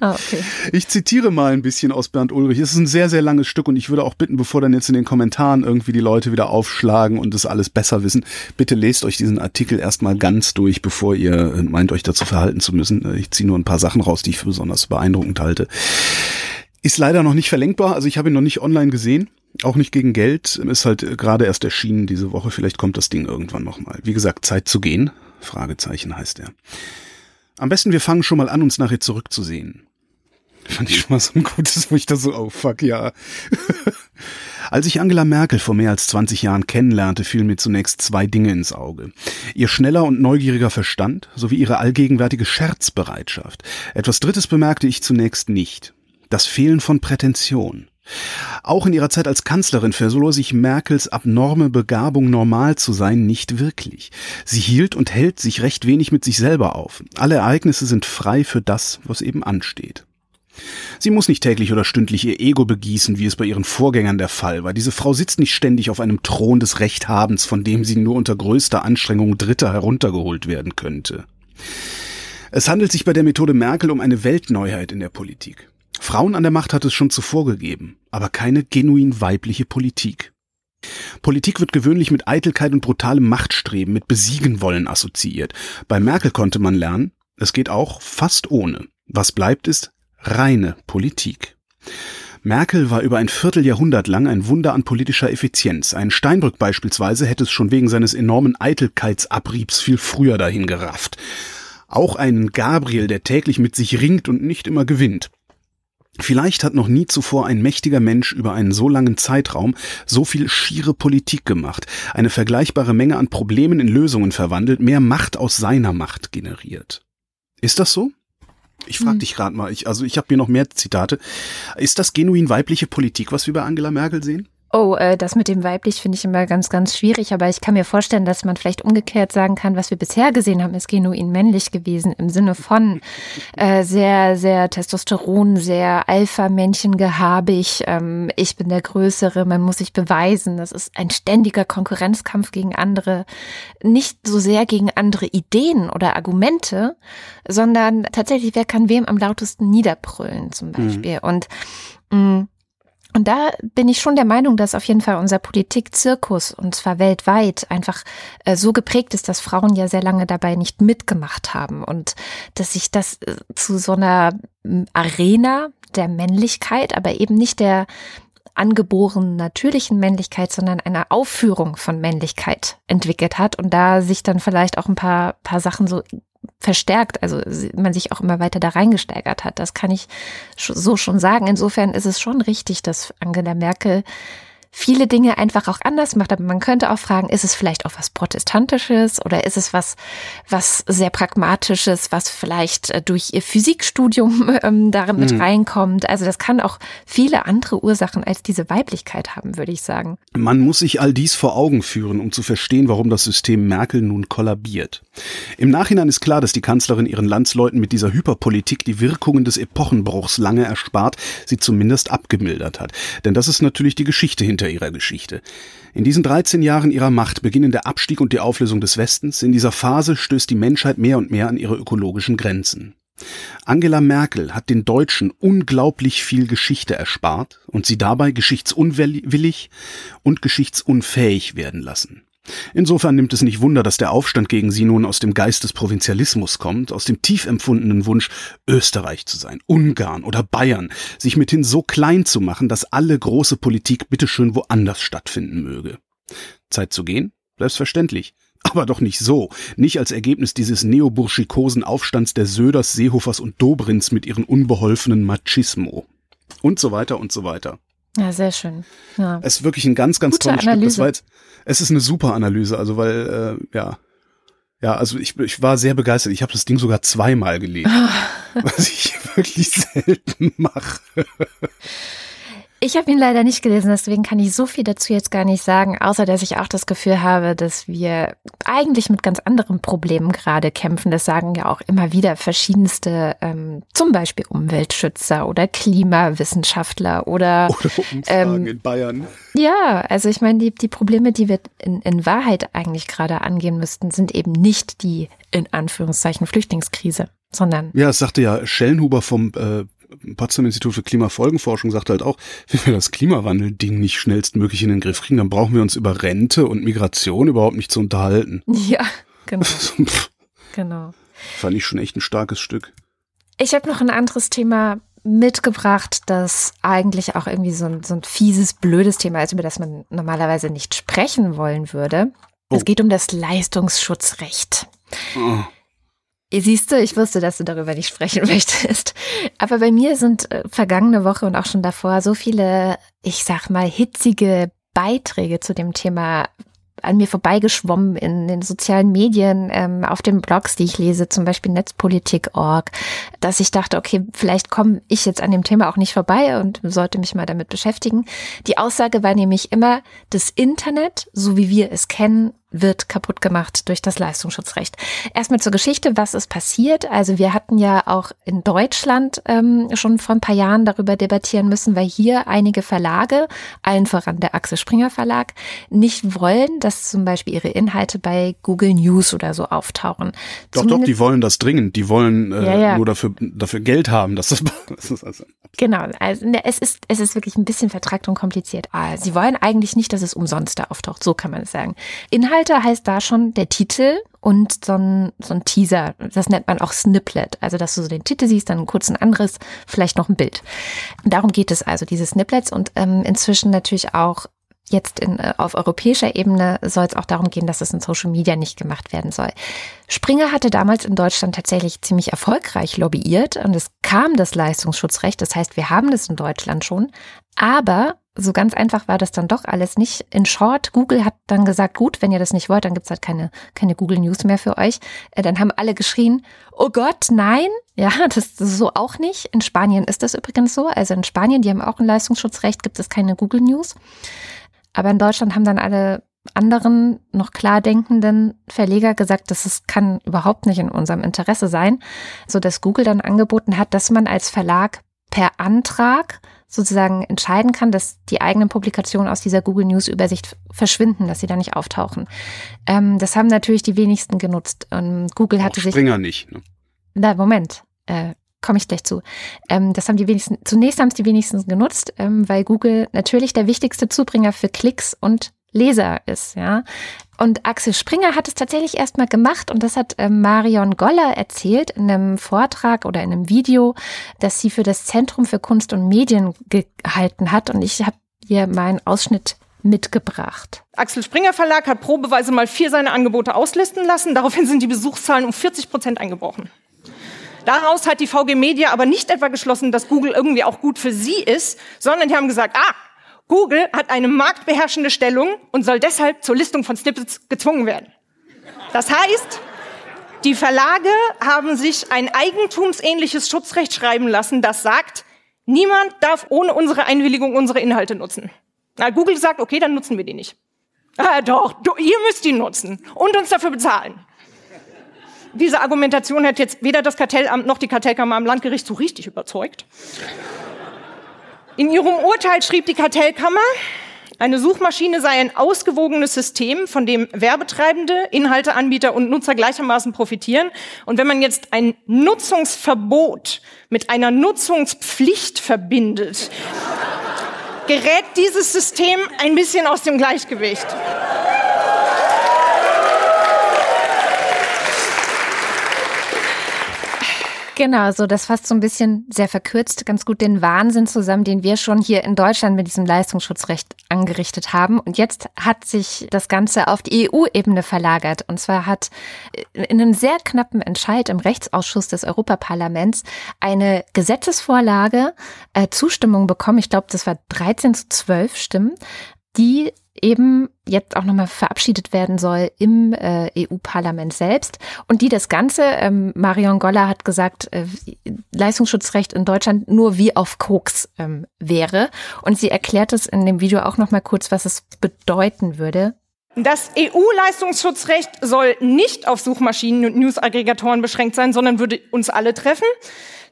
Ah, okay. Ich zitiere mal ein bisschen aus Bernd Ulrich. Es ist ein sehr, sehr langes Stück und ich würde auch bitten, bevor dann jetzt in den Kommentaren irgendwie die Leute wieder aufschlagen und das alles besser wissen, bitte lest euch diesen Artikel erstmal ganz durch, bevor ihr äh, meint, euch dazu verhalten zu müssen. Äh, ich ziehe nur ein paar Sachen raus, die ich für besonders beeindruckend halte. Ist leider noch nicht verlenkbar, also ich habe ihn noch nicht online gesehen. Auch nicht gegen Geld, ist halt äh, gerade erst erschienen diese Woche. Vielleicht kommt das Ding irgendwann nochmal. Wie gesagt, Zeit zu gehen. Fragezeichen heißt er. Am besten wir fangen schon mal an, uns nachher zurückzusehen. [laughs] Fand ich schon mal so ein gutes, wo ich da so, oh fuck, ja. [laughs] Als ich Angela Merkel vor mehr als 20 Jahren kennenlernte, fielen mir zunächst zwei Dinge ins Auge. Ihr schneller und neugieriger Verstand sowie ihre allgegenwärtige Scherzbereitschaft. Etwas Drittes bemerkte ich zunächst nicht. Das Fehlen von Prätension. Auch in ihrer Zeit als Kanzlerin verlor sich Merkels abnorme Begabung, normal zu sein, nicht wirklich. Sie hielt und hält sich recht wenig mit sich selber auf. Alle Ereignisse sind frei für das, was eben ansteht. Sie muss nicht täglich oder stündlich ihr Ego begießen, wie es bei ihren Vorgängern der Fall war. Diese Frau sitzt nicht ständig auf einem Thron des Rechthabens, von dem sie nur unter größter Anstrengung Dritter heruntergeholt werden könnte. Es handelt sich bei der Methode Merkel um eine Weltneuheit in der Politik. Frauen an der Macht hat es schon zuvor gegeben, aber keine genuin weibliche Politik. Politik wird gewöhnlich mit Eitelkeit und brutalem Machtstreben, mit Besiegen wollen assoziiert. Bei Merkel konnte man lernen, es geht auch fast ohne. Was bleibt ist reine Politik. Merkel war über ein Vierteljahrhundert lang ein Wunder an politischer Effizienz. Ein Steinbrück beispielsweise hätte es schon wegen seines enormen Eitelkeitsabriebs viel früher dahin gerafft. Auch einen Gabriel, der täglich mit sich ringt und nicht immer gewinnt. Vielleicht hat noch nie zuvor ein mächtiger Mensch über einen so langen Zeitraum so viel schiere Politik gemacht, eine vergleichbare Menge an Problemen in Lösungen verwandelt, mehr Macht aus seiner Macht generiert. Ist das so? Ich frage hm. dich gerade mal, ich, also ich habe hier noch mehr Zitate. Ist das genuin weibliche Politik, was wir bei Angela Merkel sehen? Oh, äh, das mit dem weiblich finde ich immer ganz, ganz schwierig, aber ich kann mir vorstellen, dass man vielleicht umgekehrt sagen kann, was wir bisher gesehen haben, ist genuin männlich gewesen, im Sinne von [laughs] äh, sehr, sehr Testosteron, sehr Alpha-Männchen-gehabig, ähm, ich bin der Größere, man muss sich beweisen, das ist ein ständiger Konkurrenzkampf gegen andere, nicht so sehr gegen andere Ideen oder Argumente, sondern tatsächlich, wer kann wem am lautesten niederbrüllen zum mhm. Beispiel. Mhm. Und mh, mm, und da bin ich schon der Meinung, dass auf jeden Fall unser Politikzirkus, und zwar weltweit, einfach äh, so geprägt ist, dass Frauen ja sehr lange dabei nicht mitgemacht haben und dass sich das äh, zu so einer Arena der Männlichkeit, aber eben nicht der angeborenen natürlichen Männlichkeit, sondern einer Aufführung von Männlichkeit entwickelt hat und da sich dann vielleicht auch ein paar, paar Sachen so verstärkt, also man sich auch immer weiter da reingesteigert hat. Das kann ich so schon sagen. Insofern ist es schon richtig, dass Angela Merkel viele Dinge einfach auch anders macht. Aber man könnte auch fragen, ist es vielleicht auch was Protestantisches oder ist es was, was sehr Pragmatisches, was vielleicht äh, durch ihr Physikstudium [laughs] ähm, darin mit mhm. reinkommt? Also das kann auch viele andere Ursachen als diese Weiblichkeit haben, würde ich sagen. Man muss sich all dies vor Augen führen, um zu verstehen, warum das System Merkel nun kollabiert. Im Nachhinein ist klar, dass die Kanzlerin ihren Landsleuten mit dieser Hyperpolitik die Wirkungen des Epochenbruchs lange erspart, sie zumindest abgemildert hat. Denn das ist natürlich die Geschichte hinter hinter ihrer Geschichte. In diesen 13 Jahren ihrer Macht beginnen der Abstieg und die Auflösung des Westens. In dieser Phase stößt die Menschheit mehr und mehr an ihre ökologischen Grenzen. Angela Merkel hat den Deutschen unglaublich viel Geschichte erspart und sie dabei geschichtsunwillig und geschichtsunfähig werden lassen. Insofern nimmt es nicht Wunder, dass der Aufstand gegen sie nun aus dem Geist des Provinzialismus kommt, aus dem tief empfundenen Wunsch, Österreich zu sein, Ungarn oder Bayern, sich mithin so klein zu machen, dass alle große Politik bitteschön woanders stattfinden möge. Zeit zu gehen? Selbstverständlich. Aber doch nicht so. Nicht als Ergebnis dieses neoburschikosen Aufstands der Söders, Seehofers und Dobrins mit ihren unbeholfenen Machismo. Und so weiter und so weiter. Ja, sehr schön. Ja. Es ist wirklich ein ganz, ganz Gute tolles Analyse. Stück. Jetzt, es ist eine super Analyse, also weil, äh, ja. Ja, also ich, ich war sehr begeistert. Ich habe das Ding sogar zweimal gelesen, [laughs] was ich wirklich selten mache. [laughs] Ich habe ihn leider nicht gelesen, deswegen kann ich so viel dazu jetzt gar nicht sagen, außer dass ich auch das Gefühl habe, dass wir eigentlich mit ganz anderen Problemen gerade kämpfen. Das sagen ja auch immer wieder verschiedenste, ähm, zum Beispiel Umweltschützer oder Klimawissenschaftler oder, [laughs] Oder Umfragen Ähm, in Bayern. ja, also ich meine, die, die Probleme, die wir in, in Wahrheit eigentlich gerade angehen müssten, sind eben nicht die in Anführungszeichen Flüchtlingskrise, sondern Ja, es sagte ja Schellenhuber vom äh, Potsdam Institut für Klimafolgenforschung sagte halt auch, wenn wir das Klimawandel-Ding nicht schnellstmöglich in den Griff kriegen, dann brauchen wir uns über Rente und Migration überhaupt nicht zu unterhalten. [laughs] ja, genau, [laughs] Pff, genau. Fand ich schon echt ein starkes Stück. Ich habe noch ein anderes Thema mitgebracht, das eigentlich auch irgendwie so ein, so ein fieses, blödes Thema ist, über das man normalerweise nicht sprechen wollen würde. Es Oh. geht um das Leistungsschutzrecht. Oh. Siehst du, ich wusste, dass du darüber nicht sprechen [laughs] möchtest. Aber bei mir sind äh, vergangene Woche und auch schon davor so viele, ich sag mal, hitzige Beiträge zu dem Thema an mir vorbeigeschwommen in den sozialen Medien, ähm, auf den Blogs, die ich lese, zum Beispiel Netzpolitik.org, dass ich dachte, okay, vielleicht komme ich jetzt an dem Thema auch nicht vorbei und sollte mich mal damit beschäftigen. Die Aussage war nämlich immer, das Internet, so wie wir es kennen, wird kaputt gemacht durch das Leistungsschutzrecht. Erstmal zur Geschichte, was ist passiert? Also wir hatten ja auch in Deutschland ähm, schon vor ein paar Jahren darüber debattieren müssen, weil hier einige Verlage, allen voran der Axel Springer Verlag, nicht wollen, dass zum Beispiel ihre Inhalte bei Google News oder so auftauchen. Doch, doch, die wollen das dringend. Die wollen äh, Ja, ja. nur dafür, dafür Geld haben. Dass das, [laughs] das ist also, Genau, also ne, es ist, es ist wirklich ein bisschen vertrackt und kompliziert. Ah, Sie wollen eigentlich nicht, dass es umsonst da auftaucht, so kann man es sagen. Inhalte heißt da schon der Titel und so ein, so ein Teaser, das nennt man auch Snipplet. Also, dass du so den Titel siehst, dann einen kurzen Anriss, vielleicht noch ein Bild. Darum geht es also, diese Snippets und ähm, inzwischen natürlich auch Jetzt in, äh, auf europäischer Ebene soll es auch darum gehen, dass es in Social Media nicht gemacht werden soll. Springer hatte damals in Deutschland tatsächlich ziemlich erfolgreich lobbyiert und es kam das Leistungsschutzrecht. Das heißt, wir haben das in Deutschland schon. Aber so ganz einfach war das dann doch alles nicht. In Short, Google hat dann gesagt, gut, wenn ihr das nicht wollt, dann gibt's halt keine, keine Google News mehr für euch. Äh, Dann haben alle geschrien, oh Gott, nein. Ja, [laughs] das, das ist so auch nicht. In Spanien ist das übrigens so. Also in Spanien, die haben auch ein Leistungsschutzrecht, gibt es keine Google News. Aber in Deutschland haben dann alle anderen, noch klar denkenden Verleger gesagt, dass es kann überhaupt nicht in unserem Interesse sein, so dass Google dann angeboten hat, dass man als Verlag per Antrag sozusagen entscheiden kann, dass die eigenen Publikationen aus dieser Google News Übersicht verschwinden, dass sie da nicht auftauchen. Ähm, das haben natürlich die wenigsten genutzt. Ähm, Google auch hatte sich Springer nicht. Ne? na, Moment, äh, komme ich gleich zu. Ähm, das haben die wenigsten, zunächst haben es die wenigsten genutzt, ähm, weil Google natürlich der wichtigste Zubringer für Klicks und Leser ist, ja. Und Axel Springer hat es tatsächlich erstmal gemacht und das hat ähm, Marion Goller erzählt in einem Vortrag oder in einem Video, das sie für das Zentrum für Kunst und Medien gehalten hat. Und ich habe hier meinen Ausschnitt mitgebracht. Axel Springer Verlag hat probeweise mal vier seiner Angebote auslisten lassen. Daraufhin sind die Besuchszahlen um 40 Prozent eingebrochen. Daraus hat die VG Media aber nicht etwa geschlossen, dass Google irgendwie auch gut für sie ist, sondern die haben gesagt, ah, Google hat eine marktbeherrschende Stellung und soll deshalb zur Listung von Snippets gezwungen werden. Das heißt, die Verlage haben sich ein eigentumsähnliches Schutzrecht schreiben lassen, das sagt, niemand darf ohne unsere Einwilligung unsere Inhalte nutzen. Na, Google sagt, okay, dann nutzen wir die nicht. Ah, doch, du, ihr müsst die nutzen und uns dafür bezahlen. Diese Argumentation hat jetzt weder das Kartellamt noch die Kartellkammer am Landgericht so richtig überzeugt. In ihrem Urteil schrieb die Kartellkammer, Eine Suchmaschine sei ein ausgewogenes System, von dem Werbetreibende, Inhalteanbieter und Nutzer gleichermaßen profitieren. Und wenn man jetzt ein Nutzungsverbot mit einer Nutzungspflicht verbindet, gerät dieses System ein bisschen aus dem Gleichgewicht. Genau, so das fasst so ein bisschen sehr verkürzt ganz gut den Wahnsinn zusammen, den wir schon hier in Deutschland mit diesem Leistungsschutzrecht angerichtet haben. Und jetzt hat sich das Ganze auf die EU-Ebene verlagert. Und zwar hat in einem sehr knappen Entscheid im Rechtsausschuss des Europaparlaments eine Gesetzesvorlage äh, Zustimmung bekommen. Ich glaube, das war 13 zu 12 Stimmen, die eben jetzt auch nochmal verabschiedet werden soll im äh, EU-Parlament selbst und die das Ganze, ähm, Marion Goller hat gesagt, äh, Leistungsschutzrecht in Deutschland nur wie auf Koks ähm, wäre und sie erklärt es in dem Video auch nochmal kurz, was es bedeuten würde. Das EU-Leistungsschutzrecht soll nicht auf Suchmaschinen und News-Aggregatoren beschränkt sein, sondern würde uns alle treffen.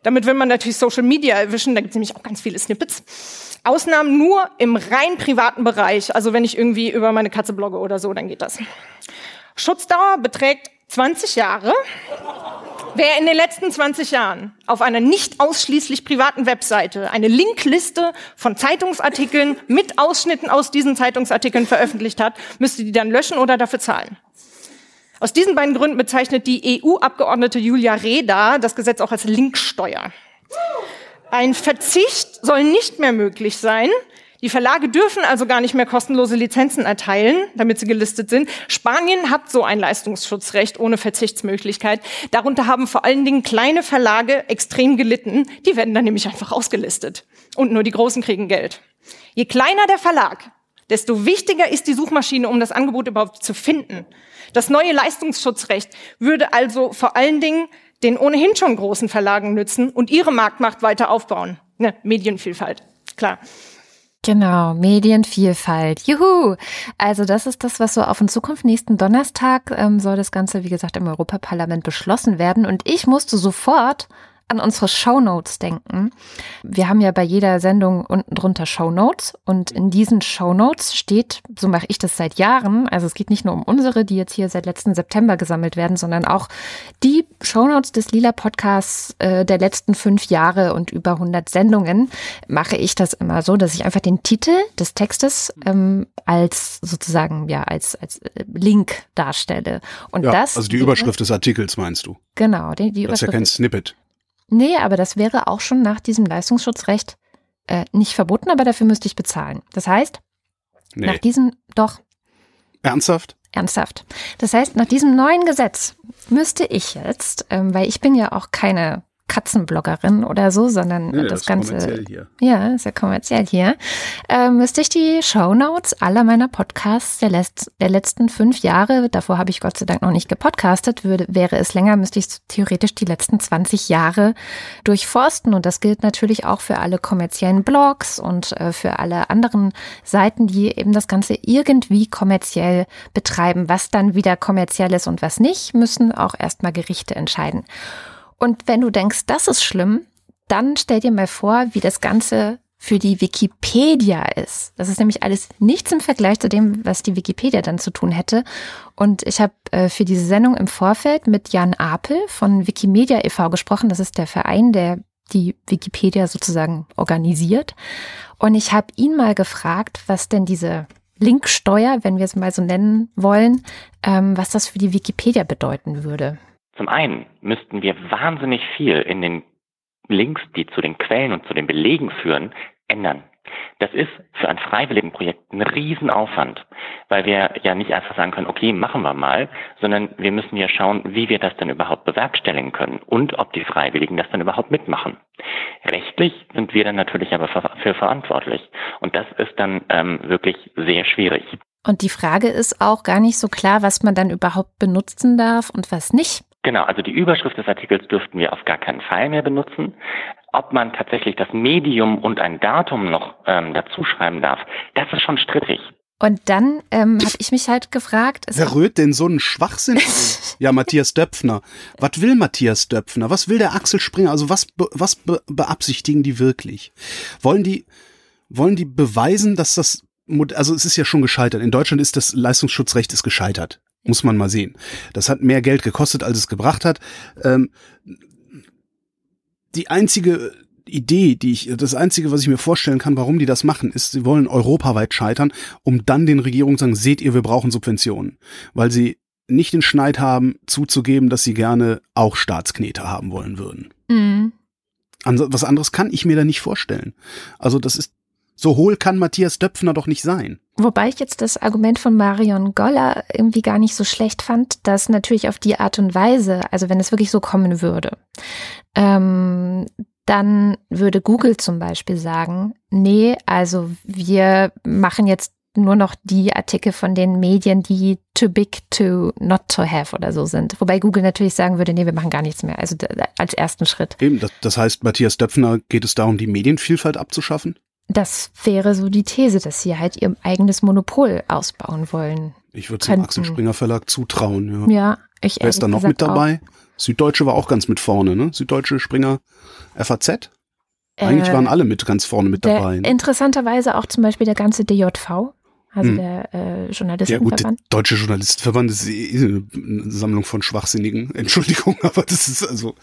Damit will man natürlich Social Media erwischen, da gibt es nämlich auch ganz viele Snippets. Ausnahmen nur im rein privaten Bereich. Also wenn ich irgendwie über meine Katze blogge oder so, dann geht das. Schutzdauer beträgt 20 Jahre. Wer in den letzten 20 Jahren auf einer nicht ausschließlich privaten Webseite eine Linkliste von Zeitungsartikeln mit Ausschnitten aus diesen Zeitungsartikeln veröffentlicht hat, müsste die dann löschen oder dafür zahlen. Aus diesen beiden Gründen bezeichnet die EU-Abgeordnete Julia Reda das Gesetz auch als Linksteuer. Ein Verzicht soll nicht mehr möglich sein. Die Verlage dürfen also gar nicht mehr kostenlose Lizenzen erteilen, damit sie gelistet sind. Spanien hat so ein Leistungsschutzrecht ohne Verzichtsmöglichkeit. Darunter haben vor allen Dingen kleine Verlage extrem gelitten. Die werden dann nämlich einfach ausgelistet. Und nur die Großen kriegen Geld. Je kleiner der Verlag, desto wichtiger ist die Suchmaschine, um das Angebot überhaupt zu finden. Das neue Leistungsschutzrecht würde also vor allen Dingen den ohnehin schon großen Verlagen nützen und ihre Marktmacht weiter aufbauen. Ne, Medienvielfalt, klar. Genau, Medienvielfalt. Juhu! Also das ist das, was so auf uns zukommt. Nächsten Donnerstag ähm, soll das Ganze, wie gesagt, im Europaparlament beschlossen werden. Und ich musste sofort an unsere Shownotes denken. Wir haben ja bei jeder Sendung unten drunter Shownotes und in diesen Shownotes steht, so mache ich das seit Jahren, also es geht nicht nur um unsere, die jetzt hier seit letzten September gesammelt werden, sondern auch die Shownotes des Lila Podcasts äh, der letzten fünf Jahre und über 100 Sendungen mache ich das immer so, dass ich einfach den Titel des Textes ähm, als sozusagen ja als als äh, Link darstelle und ja, das also die Überschrift des Artikels meinst du? Genau, die, die Das ist ja kein Snippet. Nee, aber das wäre auch schon nach diesem Leistungsschutzrecht äh, nicht verboten, aber dafür müsste ich bezahlen. Das heißt, Nee. nach diesem, doch, Ernsthaft? ernsthaft. Das heißt, nach diesem neuen Gesetz müsste ich jetzt, ähm, weil ich bin ja auch keine Katzenbloggerin oder so, sondern Nee, das, ist Ganze. kommerziell hier. Ja, ist ja kommerziell hier. Ähm, müsste ich die Shownotes aller meiner Podcasts der, letzt, der letzten fünf Jahre, davor habe ich Gott sei Dank noch nicht gepodcastet, würde, wäre es länger, müsste ich theoretisch die letzten 20 Jahre durchforsten. Und das gilt natürlich auch für alle kommerziellen Blogs und äh, für alle anderen Seiten, die eben das Ganze irgendwie kommerziell betreiben. Was dann wieder kommerziell ist und was nicht, müssen auch erstmal Gerichte entscheiden. Und wenn du denkst, das ist schlimm, dann stell dir mal vor, wie das Ganze für die Wikipedia ist. Das ist nämlich alles nichts im Vergleich zu dem, was die Wikipedia dann zu tun hätte. Und ich habe äh, für diese Sendung im Vorfeld mit Jan Apel von Wikimedia e.V. gesprochen. Das ist der Verein, der die Wikipedia sozusagen organisiert. Und ich habe ihn mal gefragt, was denn diese Linksteuer, wenn wir es mal so nennen wollen, ähm, was das für die Wikipedia bedeuten würde. Zum einen müssten wir wahnsinnig viel in den Links, die zu den Quellen und zu den Belegen führen, ändern. Das ist für ein Freiwilligenprojekt ein Riesenaufwand, weil wir ja nicht einfach sagen können, okay, machen wir mal, sondern wir müssen ja schauen, wie wir das denn überhaupt bewerkstelligen können und ob die Freiwilligen das dann überhaupt mitmachen. Rechtlich sind wir dann natürlich aber für verantwortlich und das ist dann ähm, wirklich sehr schwierig. Und die Frage ist auch gar nicht so klar, was man dann überhaupt benutzen darf und was nicht. Genau, also die Überschrift des Artikels dürften wir auf gar keinen Fall mehr benutzen. Ob man tatsächlich das Medium und ein Datum noch ähm, dazu schreiben darf, das ist schon strittig. Und dann ähm, habe ich mich halt gefragt, Wer rührt denn so einen Schwachsinn? [laughs] ja, Matthias Döpfner. Was will Matthias Döpfner? Was will der Axel Springer? Also was, be, was be, beabsichtigen die wirklich? Wollen die, wollen die beweisen, dass das also es ist ja schon gescheitert. In Deutschland ist das Leistungsschutzrecht ist gescheitert. Muss man mal sehen. Das hat mehr Geld gekostet, als es gebracht hat. Ähm, die einzige Idee, die ich, das einzige, was ich mir vorstellen kann, warum die das machen, ist, sie wollen europaweit scheitern, um dann den Regierungen zu sagen, seht ihr, wir brauchen Subventionen. Weil sie nicht den Schneid haben, zuzugeben, dass sie gerne auch Staatsknete haben wollen würden. Mhm. Was anderes kann ich mir da nicht vorstellen. Also das ist, so hohl kann Matthias Döpfner doch nicht sein. Wobei ich jetzt das Argument von Marion Goller irgendwie gar nicht so schlecht fand, dass natürlich auf die Art und Weise, also wenn es wirklich so kommen würde, ähm, dann würde Google zum Beispiel sagen, nee, also wir machen jetzt nur noch die Artikel von den Medien, die too big to not to have oder so sind. Wobei Google natürlich sagen würde, nee, wir machen gar nichts mehr. Also als ersten Schritt. Eben, das, das heißt, Matthias Döpfner, geht es darum, die Medienvielfalt abzuschaffen? Das wäre so die These, dass sie halt ihr eigenes Monopol ausbauen wollen. Ich würde es dem Axel Springer Verlag zutrauen, ja. Ja, ich Wer ist da noch mit dabei? Auch. Süddeutsche war auch ganz mit vorne, ne? Süddeutsche Springer FAZ? Eigentlich äh, waren alle mit ganz vorne mit dabei. Ne? Interessanterweise auch zum Beispiel der ganze DJV also hm. der äh, Journalistenverband. Ja gut, der Deutsche Journalistenverband ist eh eine Sammlung von Schwachsinnigen. [laughs] Entschuldigung, aber das ist also,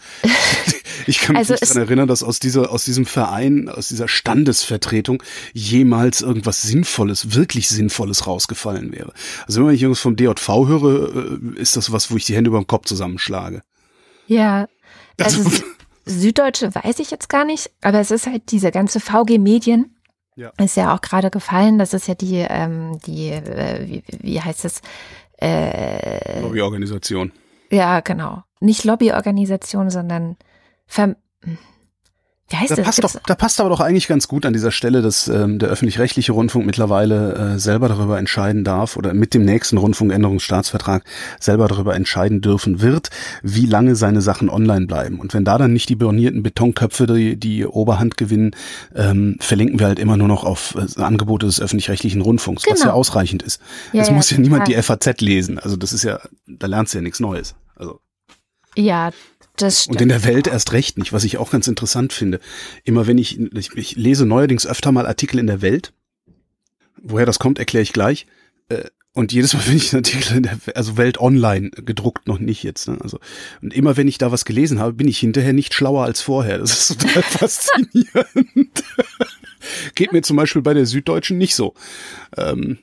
[laughs] ich kann mich also nicht daran erinnern, dass aus dieser, aus diesem Verein, aus dieser Standesvertretung jemals irgendwas Sinnvolles, wirklich Sinnvolles rausgefallen wäre. Also wenn ich irgendwas vom DJV höre, äh, ist das was, wo ich die Hände über dem Kopf zusammenschlage. Ja, also, also [laughs] Süddeutsche weiß ich jetzt gar nicht, aber es ist halt diese ganze VG Medien, ja. Ist ja auch gerade gefallen, das ist ja die, ähm, die, äh, wie, wie heißt es? Äh, Lobbyorganisation. Ja, genau. Nicht Lobbyorganisation, sondern Ver wie heißt da das? Passt doch, da passt aber doch eigentlich ganz gut an dieser Stelle, dass ähm, der öffentlich-rechtliche Rundfunk mittlerweile äh, selber darüber entscheiden darf oder mit dem nächsten Rundfunkänderungsstaatsvertrag selber darüber entscheiden dürfen wird, wie lange seine Sachen online bleiben. Und wenn da dann nicht die bornierten Betonköpfe die, die Oberhand gewinnen, ähm, verlinken wir halt immer nur noch auf äh, Angebote des öffentlich-rechtlichen Rundfunks, genau. was ja ausreichend ist. Ja, es ja, muss ja niemand die FAZ lesen. Also das ist ja, da lernst du ja nichts Neues. Also. Ja, das stimmt. Und in der Welt erst recht nicht, was ich auch ganz interessant finde. Immer wenn ich, ich, ich lese neuerdings öfter mal Artikel in der Welt. Woher das kommt, erkläre ich gleich. Äh, und jedes Mal, [laughs] wenn ich einen Artikel in der, also Welt online gedruckt, noch nicht jetzt, ne? Also, und immer wenn ich da was gelesen habe, bin ich hinterher nicht schlauer als vorher. Das ist total [laughs] faszinierend. [laughs] geht mir zum Beispiel bei der Süddeutschen nicht so. Ähm,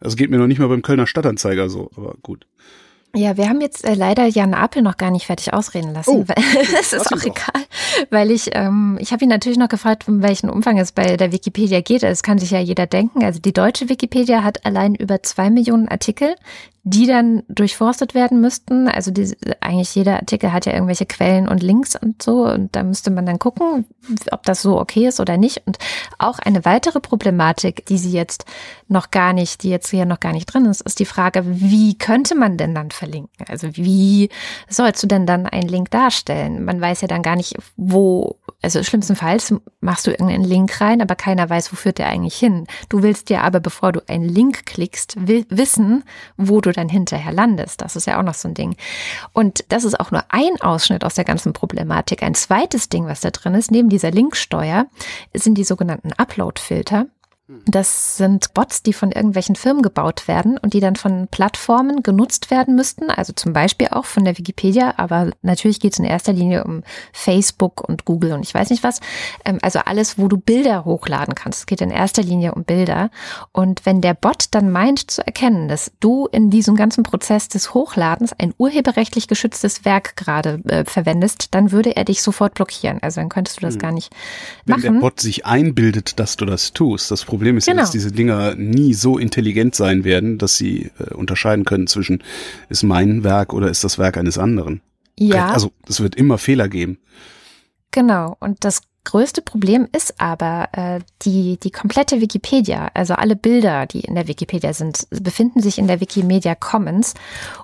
also geht mir noch nicht mal beim Kölner Stadtanzeiger so, aber gut. Ja, wir haben jetzt äh, leider Jan Apel noch gar nicht fertig ausreden lassen. Oh, das [laughs] ist auch egal, weil ich, ähm, ich habe ihn natürlich noch gefragt, um welchen Umfang es bei der Wikipedia geht. Das kann sich ja jeder denken. Also die deutsche Wikipedia hat allein über zwei Millionen Artikel, die dann durchforstet werden müssten. Also die, eigentlich jeder Artikel hat ja irgendwelche Quellen und Links und so. Und da müsste man dann gucken, ob das so okay ist oder nicht. Und auch eine weitere Problematik, die sie jetzt noch gar nicht, die jetzt hier noch gar nicht drin ist, ist die Frage, wie könnte man denn dann verlinken? Also wie sollst du denn dann einen Link darstellen? Man weiß ja dann gar nicht, wo, also schlimmstenfalls machst du irgendeinen Link rein, aber keiner weiß, wo führt der eigentlich hin. Du willst ja aber, bevor du einen Link klickst, wissen, wo du dann hinterher landest. Das ist ja auch noch so ein Ding. Und das ist auch nur ein Ausschnitt aus der ganzen Problematik. Ein zweites Ding, was da drin ist, neben dieser Linksteuer, sind die sogenannten Upload-Filter. Das sind Bots, die von irgendwelchen Firmen gebaut werden und die dann von Plattformen genutzt werden müssten, also zum Beispiel auch von der Wikipedia, aber natürlich geht es in erster Linie um Facebook und Google und ich weiß nicht was. Ähm, also alles, wo du Bilder hochladen kannst. Es geht in erster Linie um Bilder. Und wenn der Bot dann meint zu erkennen, dass du in diesem ganzen Prozess des Hochladens ein urheberrechtlich geschütztes Werk gerade äh, verwendest, dann würde er dich sofort blockieren. Also dann könntest du das hm. gar nicht wenn machen. Wenn der Bot sich einbildet, dass du das tust, das Problem ist, genau. dass diese Dinger nie so intelligent sein werden, dass sie äh, unterscheiden können zwischen, ist mein Werk oder ist das Werk eines anderen. Ja. Also es wird immer Fehler geben. Genau. Und das größte Problem ist aber äh, die, die komplette Wikipedia, also alle Bilder, die in der Wikipedia sind, befinden sich in der Wikimedia Commons.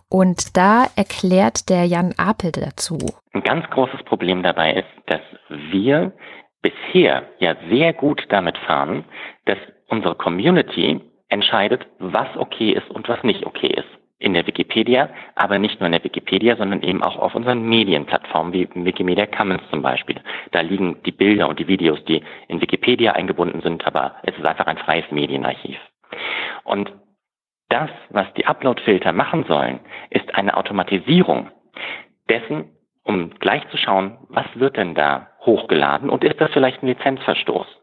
Und da erklärt der Jan Apel dazu. Ein ganz großes Problem dabei ist, dass wir bisher ja sehr gut damit fahren, dass unsere Community entscheidet, was okay ist und was nicht okay ist. In der Wikipedia, aber nicht nur in der Wikipedia, sondern eben auch auf unseren Medienplattformen wie Wikimedia Commons zum Beispiel. Da liegen die Bilder und die Videos, die in Wikipedia eingebunden sind, aber es ist einfach ein freies Medienarchiv. Und das, was die Upload-Filter machen sollen, ist eine Automatisierung dessen, um gleich zu schauen, was wird denn da hochgeladen und ist das vielleicht ein Lizenzverstoß?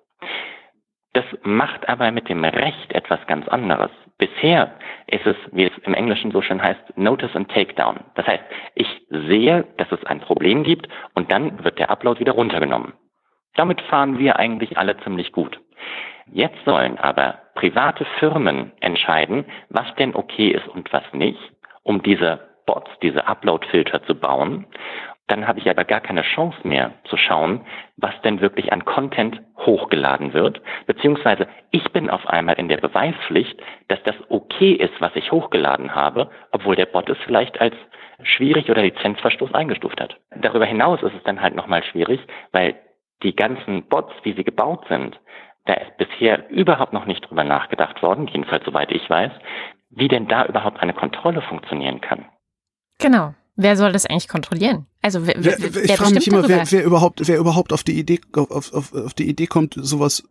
Das macht aber mit dem Recht etwas ganz anderes. Bisher ist es, wie es im Englischen so schön heißt, Notice and Takedown. Das heißt, ich sehe, dass es ein Problem gibt und dann wird der Upload wieder runtergenommen. Damit fahren wir eigentlich alle ziemlich gut. Jetzt sollen aber private Firmen entscheiden, was denn okay ist und was nicht, um diese Bots, diese Upload-Filter zu bauen. Dann habe ich aber gar keine Chance mehr zu schauen, was denn wirklich an Content hochgeladen wird, beziehungsweise ich bin auf einmal in der Beweispflicht, dass das okay ist, was ich hochgeladen habe, obwohl der Bot es vielleicht als schwierig oder Lizenzverstoß eingestuft hat. Darüber hinaus ist es dann halt nochmal schwierig, weil die ganzen Bots, wie sie gebaut sind, da ist bisher überhaupt noch nicht drüber nachgedacht worden, jedenfalls soweit ich weiß, wie denn da überhaupt eine Kontrolle funktionieren kann. Genau. Wer soll das eigentlich kontrollieren? Also wer, wer, wer ich frage mich immer, wer, wer, überhaupt, wer überhaupt auf die Idee, auf, auf, auf die Idee kommt, sowas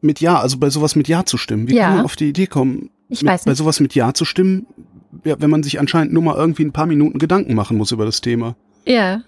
mit Ja, also bei sowas mit Ja zu stimmen. Wie ja. kann man auf die Idee kommen, ich mit, weiß nicht. bei sowas mit Ja zu stimmen, ja, wenn man sich anscheinend nur mal irgendwie ein paar Minuten Gedanken machen muss über das Thema? Ja.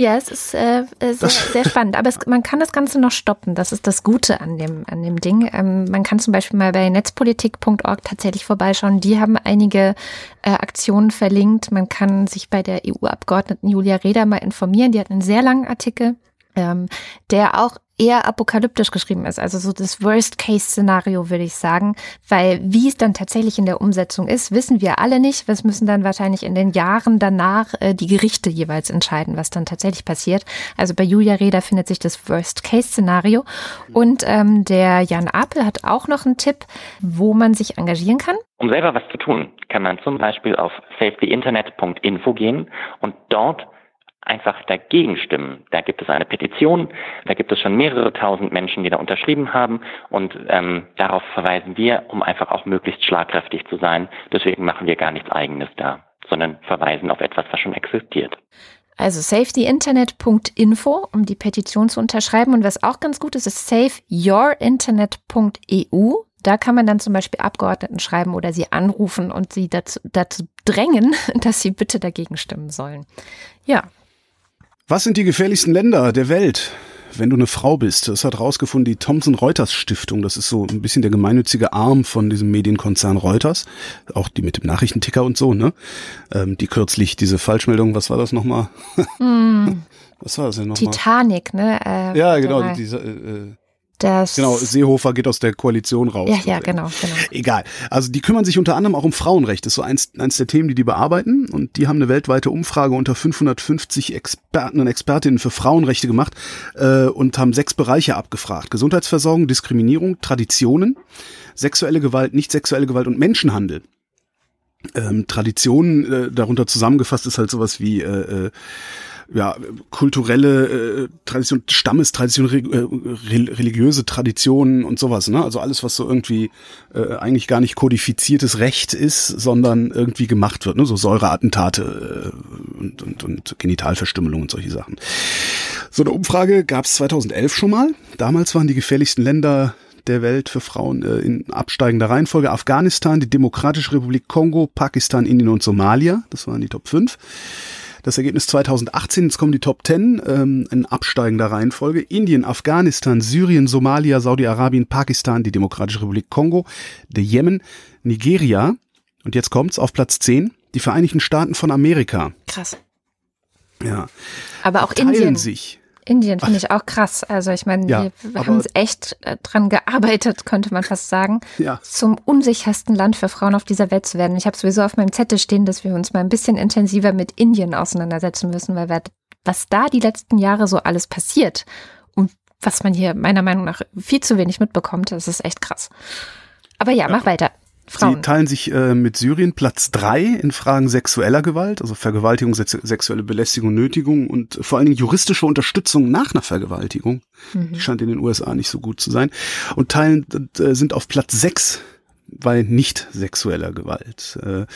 Ja, es ist äh, äh sehr, sehr spannend. Aber es, man kann das Ganze noch stoppen. Das ist das Gute an dem, an dem Ding. Ähm, man kann zum Beispiel mal bei netzpolitik.org tatsächlich vorbeischauen. Die haben einige äh, Aktionen verlinkt. Man kann sich bei der EU-Abgeordneten Julia Reda mal informieren. Die hat einen sehr langen Artikel ähm, der auch eher apokalyptisch geschrieben ist, also so das Worst-Case-Szenario, würde ich sagen, weil wie es dann tatsächlich in der Umsetzung ist, wissen wir alle nicht. Es müssen dann wahrscheinlich in den Jahren danach äh, die Gerichte jeweils entscheiden, was dann tatsächlich passiert. Also bei Julia Reda findet sich das Worst-Case-Szenario und ähm, der Jan Apel hat auch noch einen Tipp, wo man sich engagieren kann. Um selber was zu tun, kann man zum Beispiel auf safetyinternet.info gehen und dort einfach dagegen stimmen. Da gibt es eine Petition, da gibt es schon mehrere tausend Menschen, die da unterschrieben haben und ähm, darauf verweisen wir, um einfach auch möglichst schlagkräftig zu sein. Deswegen machen wir gar nichts Eigenes da, sondern verweisen auf etwas, was schon existiert. Also safetyinternet.info, um die Petition zu unterschreiben. Und was auch ganz gut ist, ist safeyourinternet.eu. Da kann man dann zum Beispiel Abgeordneten schreiben oder sie anrufen und sie dazu, dazu drängen, [laughs] dass sie bitte dagegen stimmen sollen. Ja, was sind die gefährlichsten Länder der Welt? Wenn du eine Frau bist, das hat rausgefunden die Thomson Reuters Stiftung. Das ist so ein bisschen der gemeinnützige Arm von diesem Medienkonzern Reuters. Auch die mit dem Nachrichtenticker und so, ne? Ähm, die kürzlich diese Falschmeldung, was war das nochmal? Mm. [laughs] was war das denn nochmal? Titanic, ne? Äh, ja, genau, diese, äh, das genau, Seehofer geht aus der Koalition raus. Ja, ja, genau, genau. Egal. Also die kümmern sich unter anderem auch um Frauenrecht. Das ist so eins, eins der Themen, die die bearbeiten. Und die haben eine weltweite Umfrage unter 550 Experten und Expertinnen für Frauenrechte gemacht äh, und haben sechs Bereiche abgefragt. Gesundheitsversorgung, Diskriminierung, Traditionen, sexuelle Gewalt, nicht sexuelle Gewalt und Menschenhandel. Ähm, Traditionen, äh, darunter zusammengefasst ist halt sowas wie äh, äh, ja, kulturelle äh, Tradition, Stammestradition, äh, religiöse Traditionen und sowas, ne? Also alles, was so irgendwie äh, eigentlich gar nicht kodifiziertes Recht ist, sondern irgendwie gemacht wird, ne? So Säureattentate äh, und, und, und Genitalverstümmelung und solche Sachen. So eine Umfrage gab es 2011 schon mal. Damals waren die gefährlichsten Länder der Welt für Frauen äh, in absteigender Reihenfolge Afghanistan, die Demokratische Republik Kongo, Pakistan, Indien und Somalia. Das waren die Top 5. Das Ergebnis 2018, jetzt kommen die Top 10 ähm, in absteigender Reihenfolge. Indien, Afghanistan, Syrien, Somalia, Saudi-Arabien, Pakistan, die Demokratische Republik Kongo, der Jemen, Nigeria und jetzt kommt's auf Platz 10, die Vereinigten Staaten von Amerika. Krass. Ja. Aber auch teilen Indien. sich Indien finde ich auch krass. Also ich meine, ja, wir haben echt äh, dran gearbeitet, könnte man fast sagen, ja. zum unsichersten Land für Frauen auf dieser Welt zu werden. Ich habe sowieso auf meinem Zettel stehen, dass wir uns mal ein bisschen intensiver mit Indien auseinandersetzen müssen, weil was da die letzten Jahre so alles passiert und was man hier meiner Meinung nach viel zu wenig mitbekommt, das ist echt krass. Aber ja, ja. mach weiter. Frauen. Sie teilen sich äh, mit Syrien Platz drei in Fragen sexueller Gewalt, also Vergewaltigung, sex sexuelle Belästigung, Nötigung und vor allen Dingen juristische Unterstützung nach einer Vergewaltigung. Mhm. Die scheint in den USA nicht so gut zu sein. Und teilen äh, sind auf Platz sechs bei nicht sexueller Gewalt. Äh,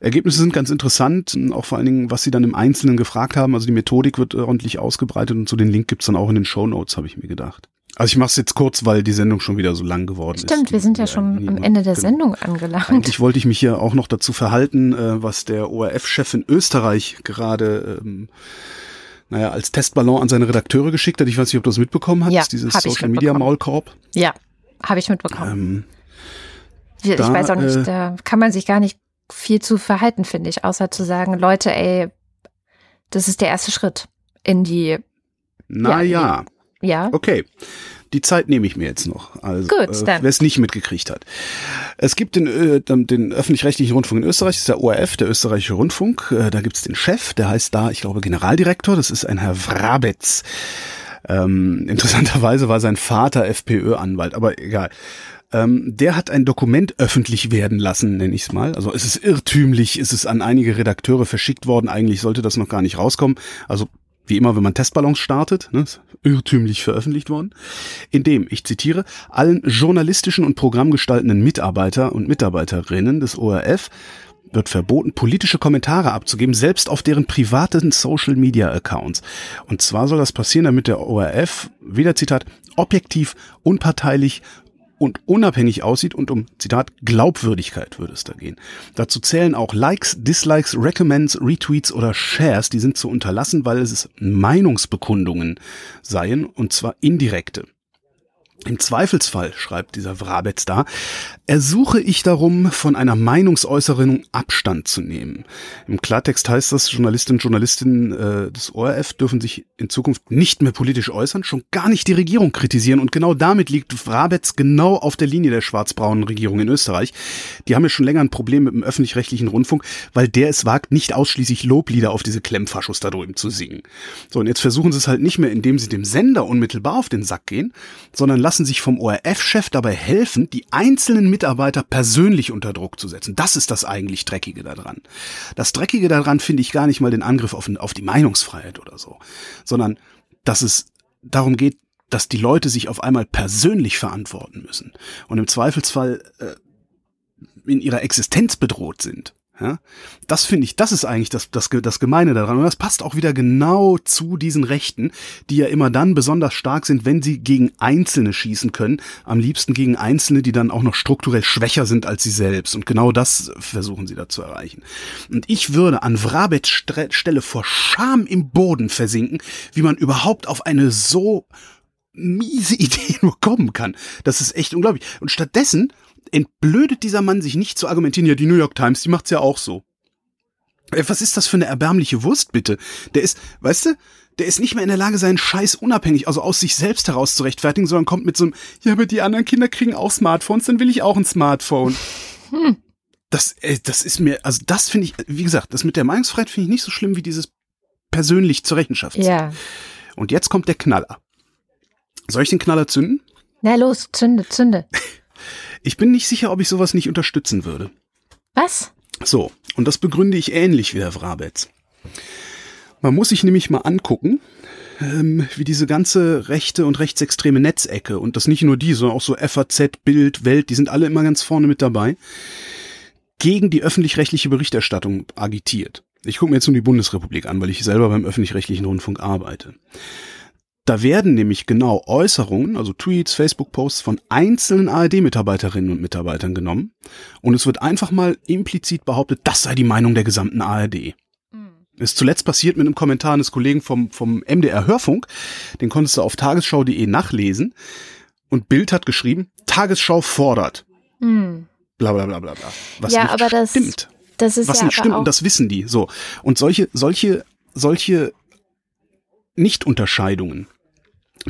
Ergebnisse sind ganz interessant, auch vor allen Dingen, was sie dann im Einzelnen gefragt haben. Also die Methodik wird ordentlich ausgebreitet und so den Link gibt's dann auch in den Show Notes, habe ich mir gedacht. Also ich mache es jetzt kurz, weil die Sendung schon wieder so lang geworden Stimmt, ist. Stimmt, wir sind ja schon am Ende der genau. Sendung angelangt. Eigentlich wollte ich mich hier auch noch dazu verhalten, äh, was der ORF-Chef in Österreich gerade ähm, naja, als Testballon an seine Redakteure geschickt hat. Ich weiß nicht, ob du das mitbekommen hast, ja, dieses Social Media Maulkorb. Ja, habe ich mitbekommen. Ähm, ich da, weiß auch nicht, äh, da kann man sich gar nicht viel zu verhalten, finde ich, außer zu sagen, Leute, ey, das ist der erste Schritt in die. Naja. Ja, ja. Okay. Die Zeit nehme ich mir jetzt noch. Also, Gut, äh, wer es nicht mitgekriegt hat. Es gibt den, äh, den öffentlich-rechtlichen Rundfunk in Österreich, das ist der ORF, der österreichische Rundfunk. Äh, da gibt's den Chef, der heißt da, ich glaube, Generaldirektor. Das ist ein Herr Wrabetz. Ähm, interessanterweise war sein Vater FPÖ-Anwalt, aber egal. Ähm, der hat ein Dokument öffentlich werden lassen, nenne ich es mal. Also es ist irrtümlich, es ist an einige Redakteure verschickt worden. Eigentlich sollte das noch gar nicht rauskommen. Also wie immer, wenn man Testballons startet, ne, irrtümlich veröffentlicht worden, in dem, ich zitiere, allen journalistischen und programmgestaltenden Mitarbeiter und Mitarbeiterinnen des ORF wird verboten, politische Kommentare abzugeben, selbst auf deren privaten Social Media Accounts. Und zwar soll das passieren, damit der ORF, wieder Zitat, objektiv, unparteilich und unabhängig aussieht und um, Zitat, Glaubwürdigkeit würde es da gehen. Dazu zählen auch Likes, Dislikes, Recommends, Retweets oder Shares, die sind zu unterlassen, weil es Meinungsbekundungen seien, und zwar indirekte. Im Zweifelsfall, schreibt dieser Wrabetz da, ersuche ich darum, von einer Meinungsäußerung Abstand zu nehmen. Im Klartext heißt das, Journalistinnen und Journalisten äh, des ORF dürfen sich in Zukunft nicht mehr politisch äußern, schon gar nicht die Regierung kritisieren. Und genau damit liegt Wrabetz genau auf der Linie der schwarz-braunen Regierung in Österreich. Die haben ja schon länger ein Problem mit dem öffentlich-rechtlichen Rundfunk, weil der es wagt, nicht ausschließlich Loblieder auf diese Klemmfaschos da drüben zu singen. So, und jetzt versuchen sie es halt nicht mehr, indem sie dem Sender unmittelbar auf den Sack gehen, sondern lassen sich vom ORF-Chef dabei helfen, die einzelnen Mitarbeiter persönlich unter Druck zu setzen. Das ist das eigentlich Dreckige daran. Das Dreckige daran finde ich gar nicht mal den Angriff auf, auf die Meinungsfreiheit oder so, sondern dass es darum geht, dass die Leute sich auf einmal persönlich verantworten müssen und im Zweifelsfall äh, in ihrer Existenz bedroht sind. Ja, das finde ich, das ist eigentlich das, das, das Gemeine daran. Und das passt auch wieder genau zu diesen Rechten, die ja immer dann besonders stark sind, wenn sie gegen Einzelne schießen können. Am liebsten gegen Einzelne, die dann auch noch strukturell schwächer sind als sie selbst. Und genau das versuchen sie da zu erreichen. Und ich würde an Vrabets Stelle vor Scham im Boden versinken, wie man überhaupt auf eine so miese [laughs] Idee nur kommen kann. Das ist echt unglaublich. Und stattdessen entblödet dieser Mann sich nicht zu argumentieren, ja, die New York Times, die macht's ja auch so. Äh, was ist das für eine erbärmliche Wurst, bitte? Der ist, weißt du, der ist nicht mehr in der Lage, seinen Scheiß unabhängig, also aus sich selbst heraus zu rechtfertigen, sondern kommt mit so einem, ja, aber die anderen Kinder kriegen auch Smartphones, dann will ich auch ein Smartphone. Hm. Das, äh, das ist mir, also das finde ich, wie gesagt, das mit der Meinungsfreiheit finde ich nicht so schlimm wie dieses persönlich zur Rechenschaft. Ja. Und jetzt kommt der Knaller. Soll ich den Knaller zünden? Na los, zünde, zünde. [laughs] Ich bin nicht sicher, ob ich sowas nicht unterstützen würde. Was? So, und das begründe ich ähnlich wie Herr Wrabetz. Man muss sich nämlich mal angucken, ähm, wie diese ganze rechte und rechtsextreme Netzecke, und das nicht nur die, sondern auch so FAZ, Bild, Welt, die sind alle immer ganz vorne mit dabei, gegen die öffentlich-rechtliche Berichterstattung agitiert. Ich gucke mir jetzt nur die Bundesrepublik an, weil ich selber beim öffentlich-rechtlichen Rundfunk arbeite. Da werden nämlich genau Äußerungen, also Tweets, Facebook-Posts von einzelnen ARD-Mitarbeiterinnen und Mitarbeitern genommen und es wird einfach mal implizit behauptet, das sei die Meinung der gesamten ARD. Mhm. Ist zuletzt passiert mit einem Kommentar eines Kollegen vom, vom MDR Hörfunk, den konntest du auf tagesschau.de nachlesen und Bild hat geschrieben, Tagesschau fordert. Mhm. Bla bla bla bla bla. Was ja, aber das, stimmt. Das ist Was ja nicht stimmt und das wissen die. So. Und solche, solche, solche Nichtunterscheidungen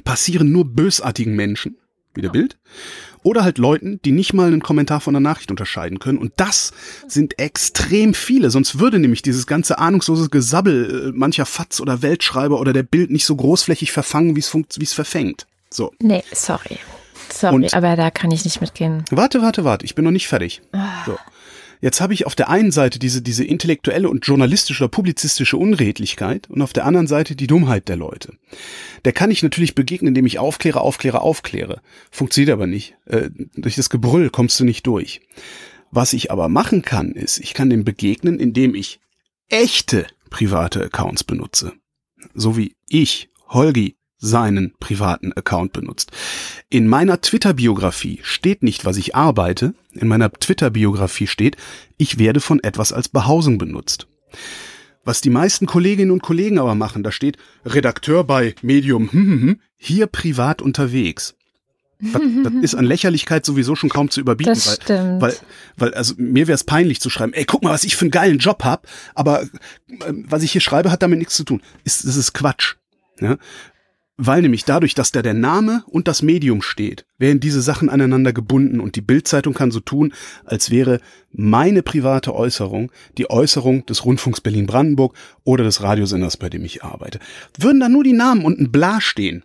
passieren nur bösartigen Menschen, wie der Bild, oder halt Leuten, die nicht mal einen Kommentar von einer Nachricht unterscheiden können. Und das sind extrem viele. Sonst würde nämlich dieses ganze ahnungslose Gesabbel äh, mancher Fatz oder Weltschreiber oder der Bild nicht so großflächig verfangen, wie es wie es verfängt. So. Nee, sorry. Sorry, Und aber da kann ich nicht mitgehen. Warte, warte, warte. Ich bin noch nicht fertig. Ah. So. Jetzt habe ich auf der einen Seite diese, diese intellektuelle und journalistische oder publizistische Unredlichkeit und auf der anderen Seite die Dummheit der Leute. Der kann ich natürlich begegnen, indem ich aufkläre, aufkläre, aufkläre. Funktioniert aber nicht. Äh, durch das Gebrüll kommst du nicht durch. Was ich aber machen kann, ist, ich kann dem begegnen, indem ich echte private Accounts benutze. So wie ich, Holgi, seinen privaten Account benutzt. In meiner Twitter-Biografie steht nicht, was ich arbeite. In meiner Twitter-Biografie steht, ich werde von etwas als Behausung benutzt. Was die meisten Kolleginnen und Kollegen aber machen, da steht Redakteur bei Medium, hm, hm, hm, hier privat unterwegs. Das, das ist an Lächerlichkeit sowieso schon kaum zu überbieten, Das weil, stimmt. weil, weil also mir wäre es peinlich zu schreiben, ey, guck mal, was ich für einen geilen Job hab, aber äh, was ich hier schreibe, hat damit nichts zu tun. Ist, das ist Quatsch. Ja? Weil nämlich dadurch, dass da der Name und das Medium steht, werden diese Sachen aneinander gebunden und die Bildzeitung kann so tun, als wäre meine private Äußerung die Äußerung des Rundfunks Berlin-Brandenburg oder des Radiosenders, bei dem ich arbeite. Würden da nur die Namen und ein Bla stehen,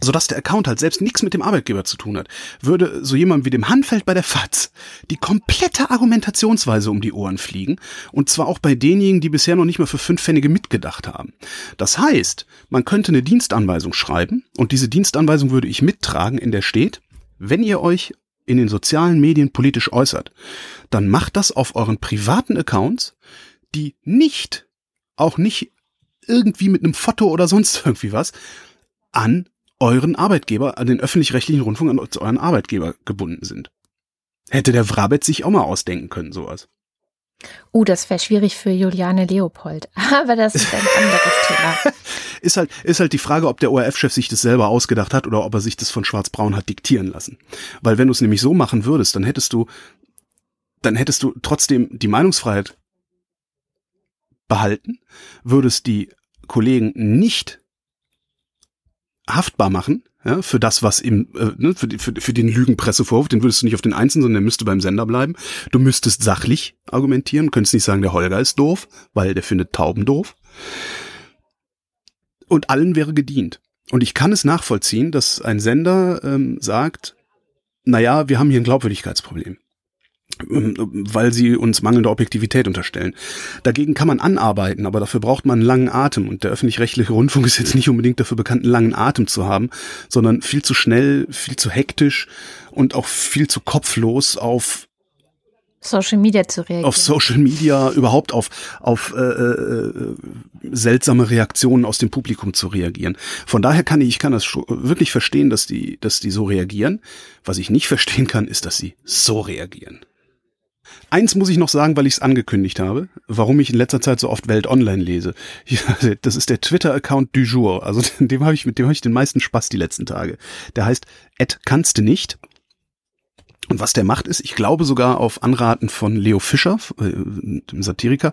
sodass der Account halt selbst nichts mit dem Arbeitgeber zu tun hat, würde so jemand wie dem Handfeld bei der FAZ die komplette Argumentationsweise um die Ohren fliegen und zwar auch bei denjenigen, die bisher noch nicht mal für fünf Pfennige mitgedacht haben. Das heißt, man könnte eine Dienstanweisung schreiben und diese Dienstanweisung würde ich mittragen, in der steht, wenn ihr euch in den sozialen Medien politisch äußert, dann macht das auf euren privaten Accounts, die nicht, auch nicht irgendwie mit einem Foto oder sonst [laughs] irgendwie was, an euren Arbeitgeber, an den öffentlich-rechtlichen Rundfunk, an euren Arbeitgeber gebunden sind. Hätte der Wrabetz sich auch mal ausdenken können, sowas. Uh, das wäre schwierig für Juliane Leopold. [laughs] Aber das ist ein anderes [laughs] Thema. Ist halt, ist halt die Frage, ob der ORF-Chef sich das selber ausgedacht hat oder ob er sich das von Schwarz-Braun hat diktieren lassen. Weil wenn du es nämlich so machen würdest, dann hättest du, dann hättest du trotzdem die Meinungsfreiheit behalten, würdest die Kollegen nicht haftbar machen, ja, für das, was im, äh, ne, für, für, für den Lügenpressevorwurf, den würdest du nicht auf den Einzelnen, sondern der müsste beim Sender bleiben. Du müsstest sachlich argumentieren, könntest nicht sagen, der Holger ist doof, weil der findet Tauben doof. Und allen wäre gedient. Und ich kann es nachvollziehen, dass ein Sender ähm, sagt, naja, wir haben hier ein Glaubwürdigkeitsproblem weil sie uns mangelnde Objektivität unterstellen. Dagegen kann man anarbeiten, aber dafür braucht man einen langen Atem. Und der öffentlich-rechtliche Rundfunk ist jetzt nicht unbedingt dafür bekannt, einen langen Atem zu haben, sondern viel zu schnell, viel zu hektisch und auch viel zu kopflos auf Social Media zu reagieren. auf Social Media überhaupt auf auf äh, äh, seltsame Reaktionen aus dem Publikum zu reagieren. Von daher kann ich ich kann das wirklich verstehen, dass die dass die so reagieren. Was ich nicht verstehen kann, ist, dass sie so reagieren. Eins muss ich noch sagen, weil ich es angekündigt habe, warum ich in letzter Zeit so oft Welt Online lese. [laughs] Das ist der Twitter-Account du jour. Also [laughs] dem habe ich mit dem habe ich den meisten Spaß die letzten Tage. Der heißt Ed kannst du nicht. Und was der macht ist, ich glaube sogar auf Anraten von Leo Fischer, äh, dem Satiriker,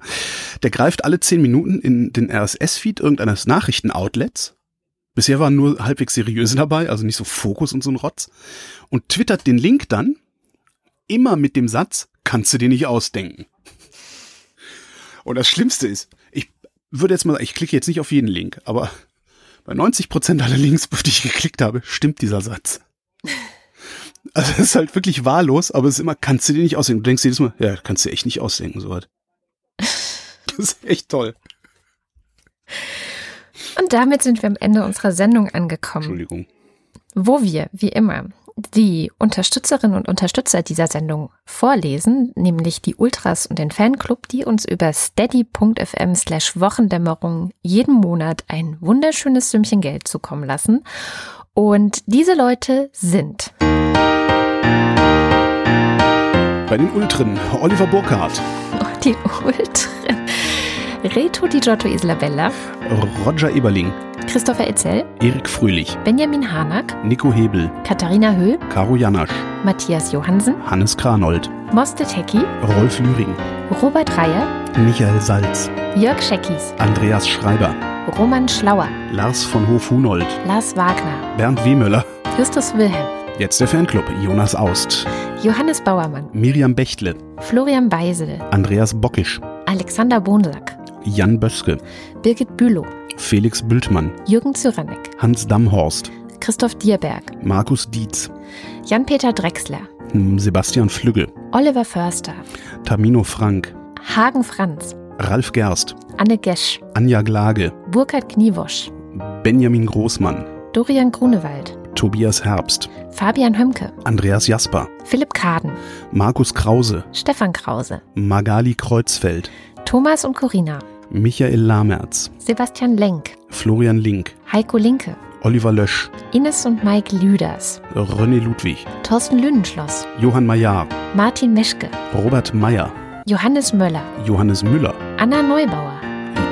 der greift alle zehn Minuten in den RSS-Feed irgendeines Nachrichtenoutlets. Bisher waren nur halbwegs seriöse dabei, also nicht so Fokus und so ein Rotz. Und twittert den Link dann immer mit dem Satz, kannst du dir nicht ausdenken. Und das Schlimmste ist, ich würde jetzt mal sagen, ich klicke jetzt nicht auf jeden Link, aber bei 90 Prozent aller Links, auf die ich geklickt habe, stimmt dieser Satz. Also es ist halt wirklich wahllos, aber es ist immer, kannst du dir nicht ausdenken. Du denkst jedes Mal, ja, kannst du dir echt nicht ausdenken, so was. Das ist echt toll. Und damit sind wir am Ende unserer Sendung angekommen, Entschuldigung. wo wir, wie immer, die Unterstützerinnen und Unterstützer dieser Sendung vorlesen, nämlich die Ultras und den Fanclub, die uns über steady.fm slash Wochendämmerung jeden Monat ein wunderschönes Sümmchen Geld zukommen lassen. Und diese Leute sind Bei den Ultren, Oliver Burkhardt, [laughs] die Ultren. Reto Di Giotto Isabella, Roger Eberling, Christopher Etzel, Erik Fröhlich, Benjamin Harnack, Nico Hebel, Katharina Höhl, Caro Janasch, Matthias Johansen, Hannes Kranold, Moste Tecki, Rolf Lühring, Robert Reyer, Michael Salz, Jörg Scheckis, Andreas Schreiber, Roman Schlauer, Lars von Hof-Hunold, Lars Wagner, Bernd Wehmöller, Justus Wilhelm, jetzt der Fanclub, Jonas Aust, Johannes Bauermann, Miriam Bechtle, Florian Beisel, Andreas Bockisch, Alexander Bonsack, Jan Böske, Birgit Bülow, Felix Bültmann, Jürgen Zyranek, Hans Damhorst, Christoph Dierberg, Markus Dietz, Jan-Peter Drechsler, hm, Sebastian Flügge, Oliver Förster, Tamino Frank, Hagen Franz, Ralf Gerst, Anne Gesch, Anja Glage, Burkhard Kniewosch, Benjamin Großmann, Dorian Grunewald, Tobias Herbst, Fabian Hömke, Andreas Jasper, Philipp Kaden, Markus Krause, Stefan Krause, Magali Kreuzfeld, Thomas und Corina, Michael Lamerz, Sebastian Lenk, Florian Link, Heiko Linke, Oliver Lösch, Ines und Mike Lüders, René Ludwig, Thorsten Lünenschloss, Johann Majar, Martin Meschke, Robert Meyer, Johannes Möller, Johannes Müller, Anna Neubauer,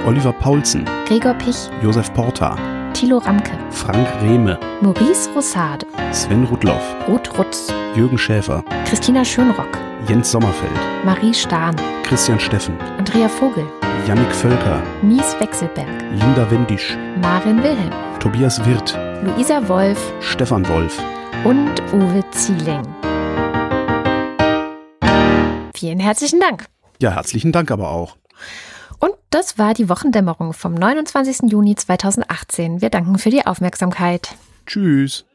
Oliver Paulsen, Gregor Pich, Josef Porta, Thilo Ramke, Frank Rehme, Maurice Rossade, Sven Rudloff, Ruth Rutz, Jürgen Schäfer, Christina Schönrock, Jens Sommerfeld, Marie Stahn, Christian Steffen, Andrea Vogel, Yannick Völker, Mies Wechselberg, Linda Wendisch, Maren Wilhelm, Tobias Wirth, Luisa Wolf Stefan Wolf. und Uwe Zieling. Vielen herzlichen Dank. Ja, herzlichen Dank aber auch. Und das war die Wochendämmerung vom 29. Juni 2018. Wir danken für die Aufmerksamkeit. Tschüss.